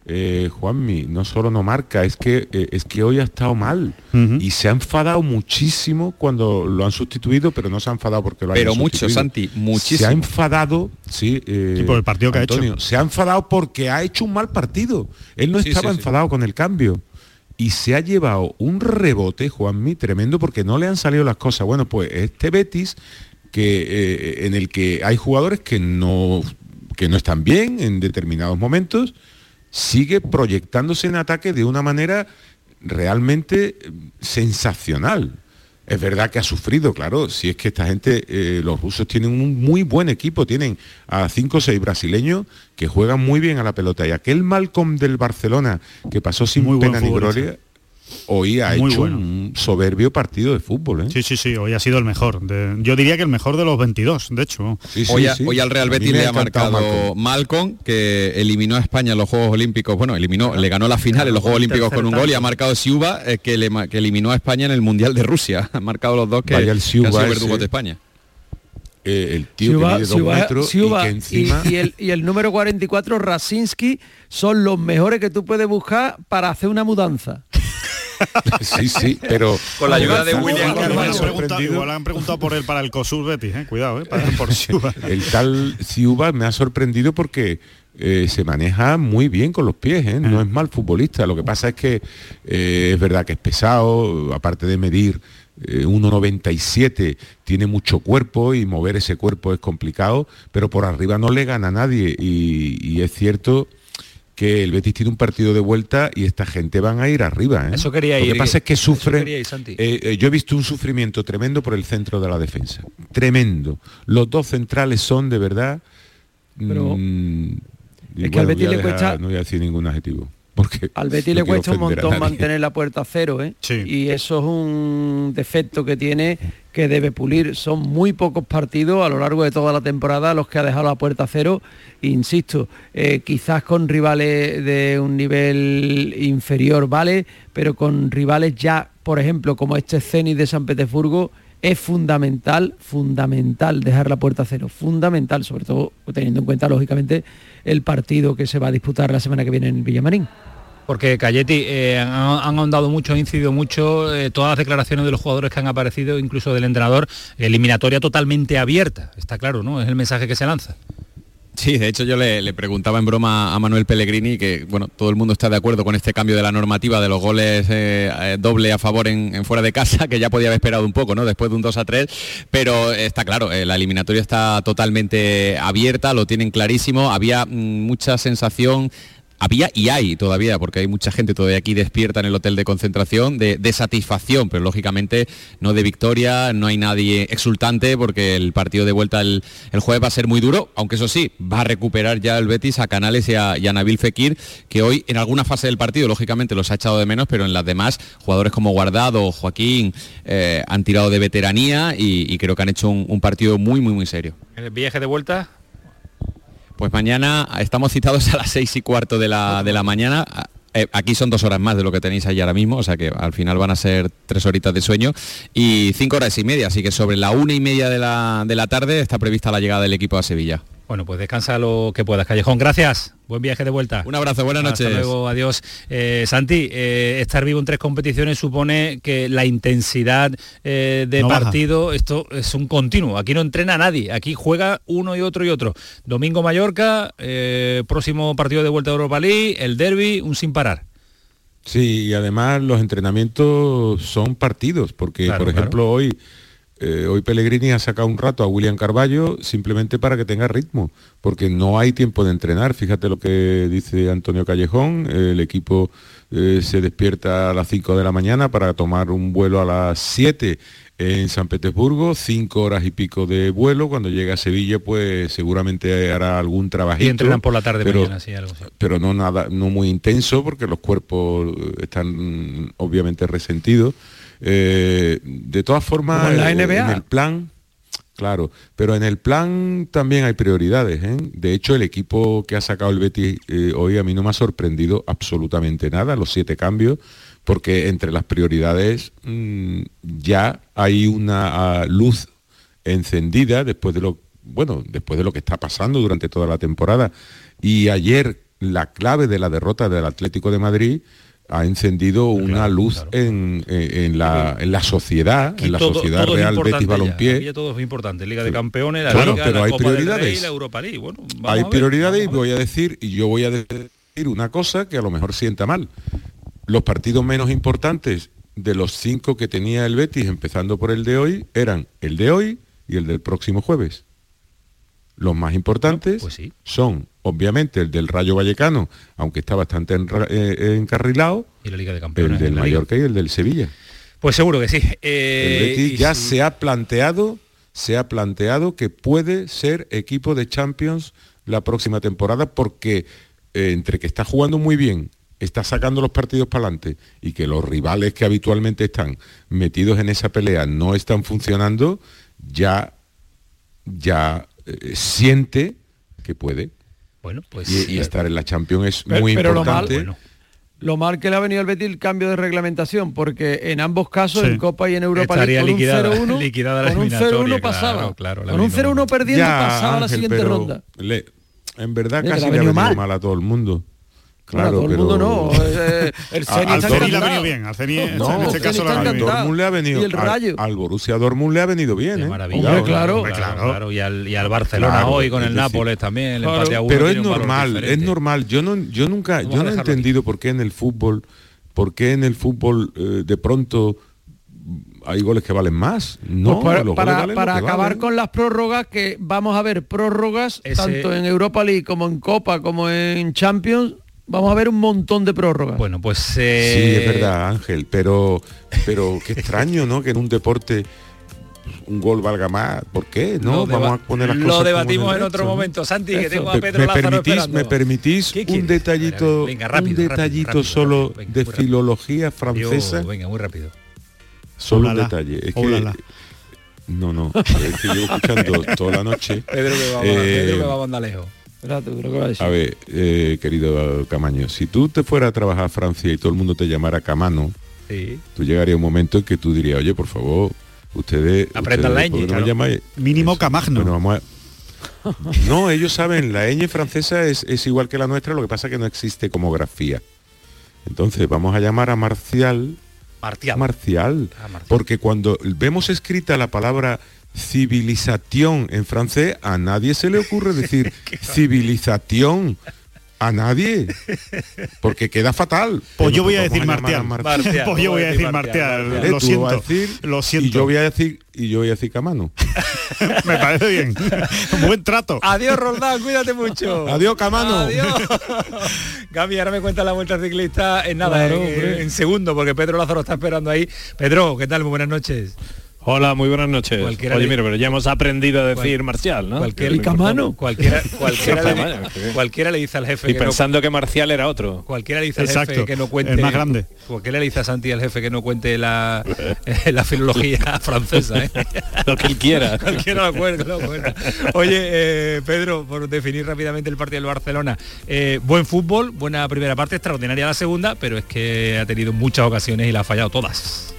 Eh, Juanmi, no solo no marca, es que eh, es que hoy ha estado mal y se ha enfadado muchísimo cuando lo han sustituido, pero no se ha enfadado porque lo Pero mucho, sustituido. Santi, muchísimo. Se ha enfadado, sí, eh, Sí, por el partido que ha hecho. Se ha enfadado porque ha hecho un mal partido. Él no Sí, estaba sí, sí. enfadado con el cambio. Y se ha llevado un rebote, Juanmi, tremendo porque no le han salido las cosas. Bueno, pues este Betis, que, eh, en el que hay jugadores que no, que no están bien en determinados momentos, sigue proyectándose en ataque de una manera realmente eh, sensacional. Es verdad que ha sufrido, claro, si es que esta gente, eh, los rusos tienen un muy buen equipo, tienen a cinco o seis brasileños que juegan muy bien a la pelota y aquel Malcolm del Barcelona que pasó sin Muy pena ni gloria, hoy ha Muy hecho bueno. un soberbio partido de fútbol. ¿eh? Sí, sí, sí, hoy ha sido el mejor. de- yo diría que el mejor de los 22, de hecho. hoy, a- hoy al Real Betis le ha marcado Malcolm. que eliminó a España en los Juegos Olímpicos. Bueno, eliminó, le ganó la final en los Juegos Olímpicos con un gol y ha marcado Siuba, eh, que, le que eliminó a España en el Mundial de Rusia. Ha marcado los dos que, Vaya el que han Siuba sido ese. de España. Eh, el tío Siuba- que mide dos Siuba- metros Siuba y que encima... y, y el, y el número 44, Rasinski, son los mejores que tú puedes buscar para hacer una mudanza. sí, sí, pero... Con la ayuda de William igual, han preguntado, por él para el COSUR Betis, eh, cuidado, eh, para, por. El tal Ciuba me ha sorprendido porque eh, se maneja muy bien con los pies, ¿eh? no es mal futbolista. Lo que pasa es que eh, es verdad que es pesado, aparte de medir eh, 1,97, tiene mucho cuerpo y mover ese cuerpo es complicado, pero por arriba no le gana a nadie. Y, y es cierto que el Betis tiene un partido de vuelta y esta gente van a ir arriba. ¿eh? Eso quería Lo ir, que pasa es que sufren. ir, eh, eh, yo he visto un sufrimiento tremendo por el centro de la defensa. Tremendo. Los dos centrales son de verdad. Pero y es que al bueno, Betis voy a le dejar- cuesta- No voy a decir ningún adjetivo. Porque Al Betis no le cuesta un montón mantener la puerta a cero, ¿eh? Y eso es un defecto que tiene que debe pulir. Son muy pocos partidos a lo largo de toda la temporada los que ha dejado la puerta a cero. Insisto, eh, quizás con rivales de un nivel inferior, ¿vale? Pero con rivales ya, por ejemplo, como este Zenit de San Petersburgo, es fundamental, fundamental dejar la puerta cero, fundamental, sobre todo teniendo en cuenta, lógicamente, el partido que se va a disputar la semana que viene en Villamarín. Porque Cayeti eh, han, han ahondado mucho, han incidido mucho eh, todas las declaraciones de los jugadores que han aparecido, incluso del entrenador, eliminatoria totalmente abierta. Está claro, ¿no? Es el mensaje que se lanza. Sí, de hecho yo le, le preguntaba en broma a Manuel Pellegrini que bueno, todo el mundo está de acuerdo con este cambio de la normativa de los goles eh, eh, doble a favor en, fuera de casa, que ya podía haber esperado un poco, ¿no? Después de un 2 a 3, pero está claro, eh, la eliminatoria está totalmente abierta, lo tienen clarísimo, había mm, mucha sensación había y hay todavía, porque hay mucha gente todavía aquí despierta en el hotel de concentración, de, satisfacción, pero lógicamente no de victoria, no hay nadie exultante, porque el partido de vuelta el, jueves va a ser muy duro, aunque eso sí, va a recuperar ya el Betis a Canales y a, y Nabil Fekir, que hoy en alguna fase del partido, lógicamente, los ha echado de menos, pero en las demás, jugadores como Guardado, Joaquín, eh, han tirado de veteranía y, creo que han hecho un partido muy, muy, muy serio. El viaje de vuelta, Pues mañana estamos citados a las seis y cuarto de la, de la mañana. Eh, aquí son dos horas más de lo que tenéis ahí ahora mismo, o sea que al final van a ser tres horitas de sueño y cinco horas y media, así que sobre la una y media de la, de la tarde está prevista la llegada del equipo a Sevilla. Bueno, pues descansa lo que puedas, Callejón. Gracias. Buen viaje de vuelta. Un abrazo, buenas Hasta noches. luego, adiós. Eh, Santi, eh, estar vivo en tres competiciones supone que la intensidad eh, de No baja. partido, esto es un continuo. Aquí no entrena nadie. Aquí juega uno y otro y otro. Domingo Mallorca, eh, próximo partido de vuelta de Europa League, el derby, un sin parar. Sí, y además los entrenamientos son partidos, porque Claro, por claro. ejemplo hoy, eh, hoy Pellegrini ha sacado un rato a William Carballo simplemente para que tenga ritmo, porque no hay tiempo de entrenar. Fíjate lo que dice Antonio Callejón, el equipo eh, se despierta a las 5 de la mañana para tomar un vuelo a las 7 en San Petersburgo, cinco horas y pico de vuelo. Cuando llega a Sevilla, pues seguramente hará algún trabajito. Y entrenan por la tarde pero- mañana, sí, algo así. pero no nada, no muy intenso porque los cuerpos eh, están mm, obviamente resentidos. Eh, de todas formas, Como en la eh, NBA. en el plan, claro, pero en el plan también hay prioridades. ¿eh? De hecho, el equipo que ha sacado el Betis eh, hoy a mí no me ha sorprendido absolutamente nada, los siete cambios, porque entre las prioridades mm, ya hay una ah, luz encendida después de lo bueno después de lo que está pasando durante toda la temporada y ayer la clave de la derrota del Atlético de Madrid ha encendido una luz En, en- en la, en la sociedad, Aquí en la todo- sociedad todo Real Betis. Balompié. Ya todo es importante. Liga de Campeones, la Claro, Liga, pero la hay Copa del Rey, prioridades. la Europa League. Bueno, hay ver, prioridades y voy a decir, y yo voy a decir una cosa que a lo mejor sienta mal. Los partidos menos importantes de los cinco que tenía el Betis, empezando por el de hoy, eran el de hoy y el del próximo jueves. Los más importantes pues son, obviamente, el del Rayo Vallecano, aunque está bastante enra- eh, encarrilado, Y la Liga de el Campeones. del la Liga. Mallorca y el del Sevilla. Pues seguro que sí. El Eh, Betis y ya si- se ha planteado, se ha planteado que puede ser equipo de Champions la próxima temporada porque eh, entre que está jugando muy bien está sacando los partidos para adelante y que los rivales que habitualmente están metidos en esa pelea no están funcionando, ya, ya eh, siente que puede. Bueno, pues y, y eh, estar en la Champions es Pero- muy pero lo mal- importante. bueno. Lo mal que le ha venido al Betis el cambio de reglamentación, porque en ambos casos, Sí. en Copa y en Europa Estaría League, con liquidada- un 0-1, liquidada la con un eliminatoria, 0-1 claro, pasaba. claro, la con un 0-1 perdiendo Ya, pasaba a la Ángel, siguiente ronda. le- en verdad Mira, que casi le ha venido mal. mal. a todo el mundo. Claro, todo el pero... mundo no, eh, el al le ha venido bien, al No, en este caso bien. Dortmund le ha venido Y el al- Rayo. Al, Borussia Dortmund le ha venido bien, ¿eh? maravilla. Claro, claro, claro. Y al, y al Barcelona Claro, hoy con el decir, Nápoles también, el Claro, empate a uno Pero es normal, es normal. Yo no, yo nunca, yo no he entendido por qué en el fútbol, por qué en el fútbol eh, de pronto hay goles que valen más. No, Pues para, los goles para- valen para acabar valen. con las prórrogas, que vamos a ver prórrogas Ese- tanto en Europa League como en Copa como en Champions, vamos a ver un montón de prórrogas. Bueno, pues Sí, eh, es verdad, Ángel, pero, pero qué extraño, ¿no? Que en un deporte un gol valga más. ¿Por qué? No, Lo vamos a poner las lo cosas como debatimos en el otro momento. Santi, que tengo a Me- Pedro me Lázaro permitís, esperando. me permitís ¿Qué un detallito, Venga, rápido, un detallito rápido, solo rápido, venga, de filología francesa. Dios, venga, muy rápido. Solo Ulala, un detalle. Es que no, no, es que llevo escuchando toda la noche. Pedro que va, Eh, Pedro que va a mandar lejos. Espérate, creo que va a decir. A ver, eh, querido Camaño, si tú te fueras a trabajar a Francia y todo el mundo te llamara Camano, Sí. tú llegaría un momento en que tú dirías, oye, por favor, ustedes... Aprendan ustedes, la ¿por qué ñ, claro. llamáis? Mínimo Camagno. Bueno, vamos a- No, ellos saben, la ñ francesa es, es igual que la nuestra, lo que pasa es que no existe como grafía. Entonces, vamos a llamar a Marcial Marcial. Marcial. Ah, Marcial. Porque cuando vemos escrita la palabra civilización en francés, a nadie se le ocurre decir civilización. A nadie. Porque queda fatal. Pues yo voy a nosotros decir Martial. Pues yo voy a decir Martial, Martial. ¿Eh? Lo a siento. decir, Lo Y siento. yo voy a decir, y yo voy a decir Camano. Me parece bien. Buen trato. Adiós, Roldán, cuídate mucho. Adiós, Camano. Adiós. Gaby, ahora me cuenta la vuelta ciclista en nada, Claro, en, hombre. en segundo, porque Pedro Lázaro está esperando ahí. Pedro, ¿qué tal? Muy buenas noches. Hola, muy buenas noches. Cualquiera Oye, mira, pero ya hemos aprendido a decir Cual- marcial, ¿no? Lo importante. Cualquiera, cualquiera, le, cualquiera dice al jefe Y que no- pensando que marcial era otro. Cualquiera le dice al Exacto, jefe que no cuente. el más grande. Cualquiera le dice a Santi al jefe que no cuente la, la filología francesa. ¿eh? Lo que él quiera. Cualquiera lo cuenta, lo cuenta. Oye, eh, Pedro, por definir rápidamente el partido del Barcelona. eh, buen fútbol, buena primera parte, extraordinaria la segunda, pero es que ha tenido muchas ocasiones y la ha fallado todas.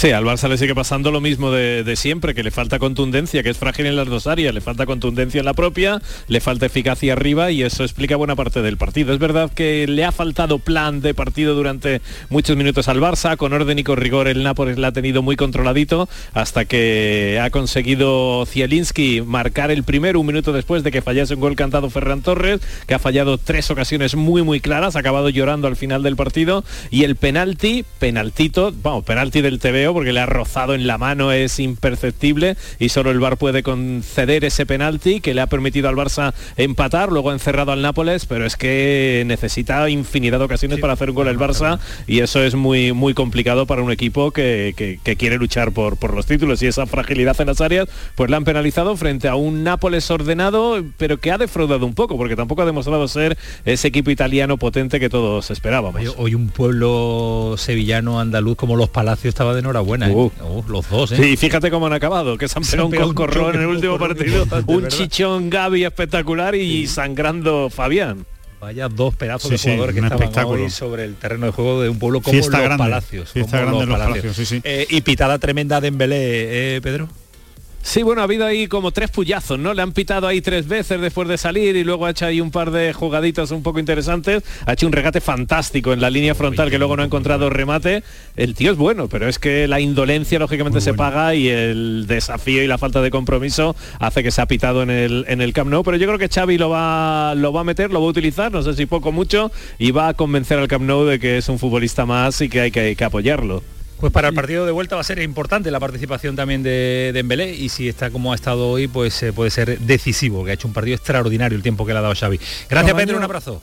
Sí, al Barça le sigue pasando lo mismo de, siempre, que le falta contundencia, que es frágil en las dos áreas, le falta contundencia en la propia, le falta eficacia arriba y eso explica buena parte del partido. Es verdad que le ha faltado plan de partido durante muchos minutos al Barça, con orden y con rigor el Nápoles la ha tenido muy controladito hasta que ha conseguido Zielinski marcar el primero un minuto después de que fallase un gol cantado Ferran Torres, que ha fallado tres ocasiones muy muy claras, ha acabado llorando al final del partido. Y el penalti, penaltito, vamos, penalti del TVO porque le ha rozado en la mano, es imperceptible y solo el VAR puede conceder ese penalti que le ha permitido al Barça empatar, luego ha encerrado al Nápoles, pero es que necesita infinidad de ocasiones para hacer un gol el Barça y eso es muy muy complicado para un equipo que, que- que quiere luchar por, por los títulos y esa fragilidad en las áreas, pues la han penalizado frente a un Nápoles ordenado, pero que ha defraudado un poco, porque tampoco ha demostrado ser ese equipo italiano potente que todos esperábamos. Hoy, hoy un pueblo sevillano andaluz como los Palacios estaba de enhorabuena. ¿Eh? Uh. Uh, los dos, ¿eh? Sí, fíjate cómo han acabado, que se han pegado un coscorrón en el último partido, un chichón Gaby espectacular y sangrando Fabián. Vaya dos pedazos Sí, de sí, jugadores que un estaban hoy sobre el terreno de juego de un pueblo como Fiesta los grande, Palacios. grande los Palacios, sí, sí. Eh, y pitada tremenda de Embelé, ¿eh, Pedro? Sí, bueno, ha habido ahí como tres puyazos, ¿no? Le han pitado ahí tres veces después de salir y luego ha hecho ahí un par de jugaditas un poco interesantes. Ha hecho un regate fantástico en la línea frontal que luego no ha encontrado remate. El tío es bueno, pero es que la indolencia lógicamente se paga y el desafío y la falta de compromiso hace que se ha pitado en el, en el Camp Nou. Pero yo creo que Xavi lo va, lo va a meter, lo va a utilizar, no sé si poco o mucho, y va a convencer al Camp Nou de que es un futbolista más y que hay que, hay que apoyarlo. Pues para el partido de vuelta va a ser importante la participación también de Dembélé y si está como ha estado hoy, pues eh, puede ser decisivo, que ha hecho un partido extraordinario el tiempo que le ha dado Xavi. Gracias Pedro, un abrazo.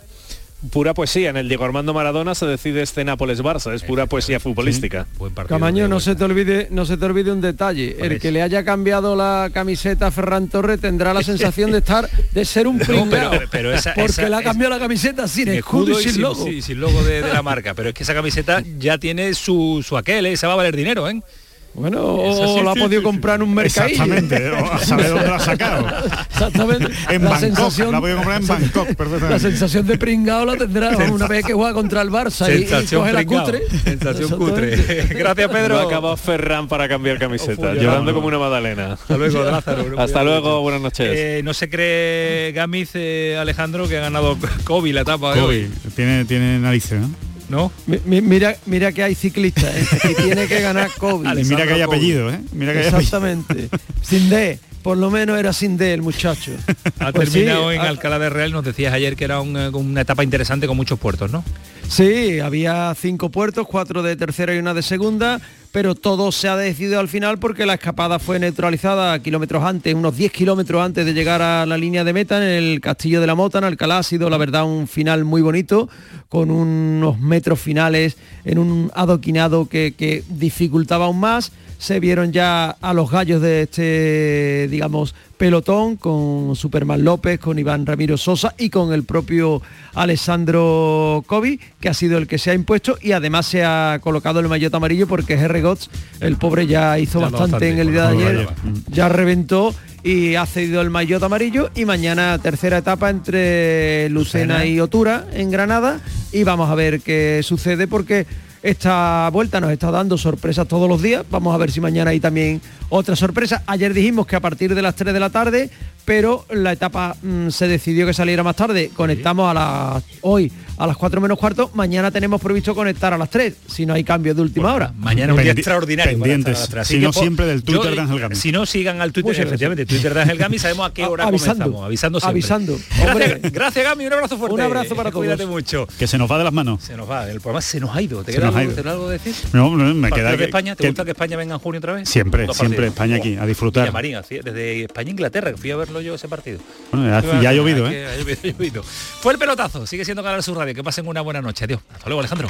Pura poesía. En el Diego Armando Maradona se decide este Nápoles-Barça, es pura poesía futbolística. Camaño, no se te olvide, no se te olvide un detalle. El que le haya cambiado la camiseta a Ferran Torres tendrá la sensación de estar, de ser un pringao. pero- pero esa- porque esa- le ha cambiado la camiseta sin Sin escudo y sin logo. sí, sin logo de, de la marca. Pero es que esa camiseta ya tiene su, su aquel, ¿eh? se va a valer dinero, ¿eh? Bueno, o la ha podido comprar en un mercadillo. Exactamente, o a saber dónde la ha sacado. Exactamente. En la Bangkok, sensación, la ha podido comprar en Bangkok, perfectamente. La sensación de pringao la tendrá una vez que juega contra el Barça y- coge la cutre. Sensación cutre. Gracias, Pedro. ha acabado Ferran para cambiar camiseta, llorando como una magdalena. Hasta luego, Lázaro. Hasta luego, buenas noches. Eh, no se cree Gamiz, eh, Alejandro, que ha ganado Kobe la etapa Kobe, tiene, tiene narices, ¿no? ¿No? Mi- mi- Mira, mira que hay ciclistas ¿eh? y tiene que ganar Kobe. Y mira que hay apellido, ¿eh? Mira que hay apellido. Exactamente. Sin D. Por lo menos era sin D el muchacho. Ha Pues sí, terminado en ha- Alcalá de Real, nos decías ayer que era un, eh, una etapa interesante con muchos puertos, ¿no? Sí, había cinco puertos, cuatro de tercera y una de segunda, pero todo se ha decidido al final porque la escapada fue neutralizada kilómetros antes, unos 10 kilómetros antes de llegar a la línea de meta en el Castillo de la Mota, en Alcalá. Ha sido, la verdad, un final muy bonito, con unos metros finales en un adoquinado que, que dificultaba aún más. Se vieron ya a los gallos de este, digamos, pelotón con Superman López, con Iván Ramiro Sosa y con el propio Alessandro Covi, que ha sido el que se ha impuesto y además se ha colocado el maillot amarillo porque Henry Gotts, el pobre ya hizo Ya bastante, bastante, en el día de ayer, ya reventó y ha cedido el maillot amarillo y mañana tercera etapa entre Lucena. y Otura en Granada y vamos a ver qué sucede porque esta vuelta nos está dando sorpresas todos los días. Vamos a ver si mañana hay también otra sorpresa. Ayer dijimos que a partir de las 3 de la tarde, pero la etapa mm, se decidió que saliera más tarde. Conectamos a las hoy a las 4 menos cuarto. Mañana tenemos previsto conectar a las 3, si no hay cambio de última hora. Mañana un día Pendi- extraordinario. para pendientes, si no po- siempre del Twitter yo, de Ángel eh, Gami. Si no, sigan al Twitter, Muchas gracias. efectivamente, Twitter de Ángel Gami, sabemos a qué hora Avisando. comenzamos. Avisando siempre. Avisando. Gracias, gracias, Gami, un abrazo fuerte. Un abrazo para todos. Cuídate mucho. Que se nos va de las manos. Se nos va, el programa se nos ha ido. ¿Te queda algo, ido. ¿te queda algo que decir? No, no, me queda ¿Partidos de que- España? ¿Te que- gusta que España venga en junio otra vez? Siempre, siempre. España aquí, a disfrutar. Así, desde España-Inglaterra, fui a verlo yo ese partido. Bueno, ya, ya ha llovido, ¿eh? Ha llovido, ha llovido. Fue el pelotazo, sigue siendo Canal Sur Que pasen una buena noche. Adiós. Hasta luego, Alejandro.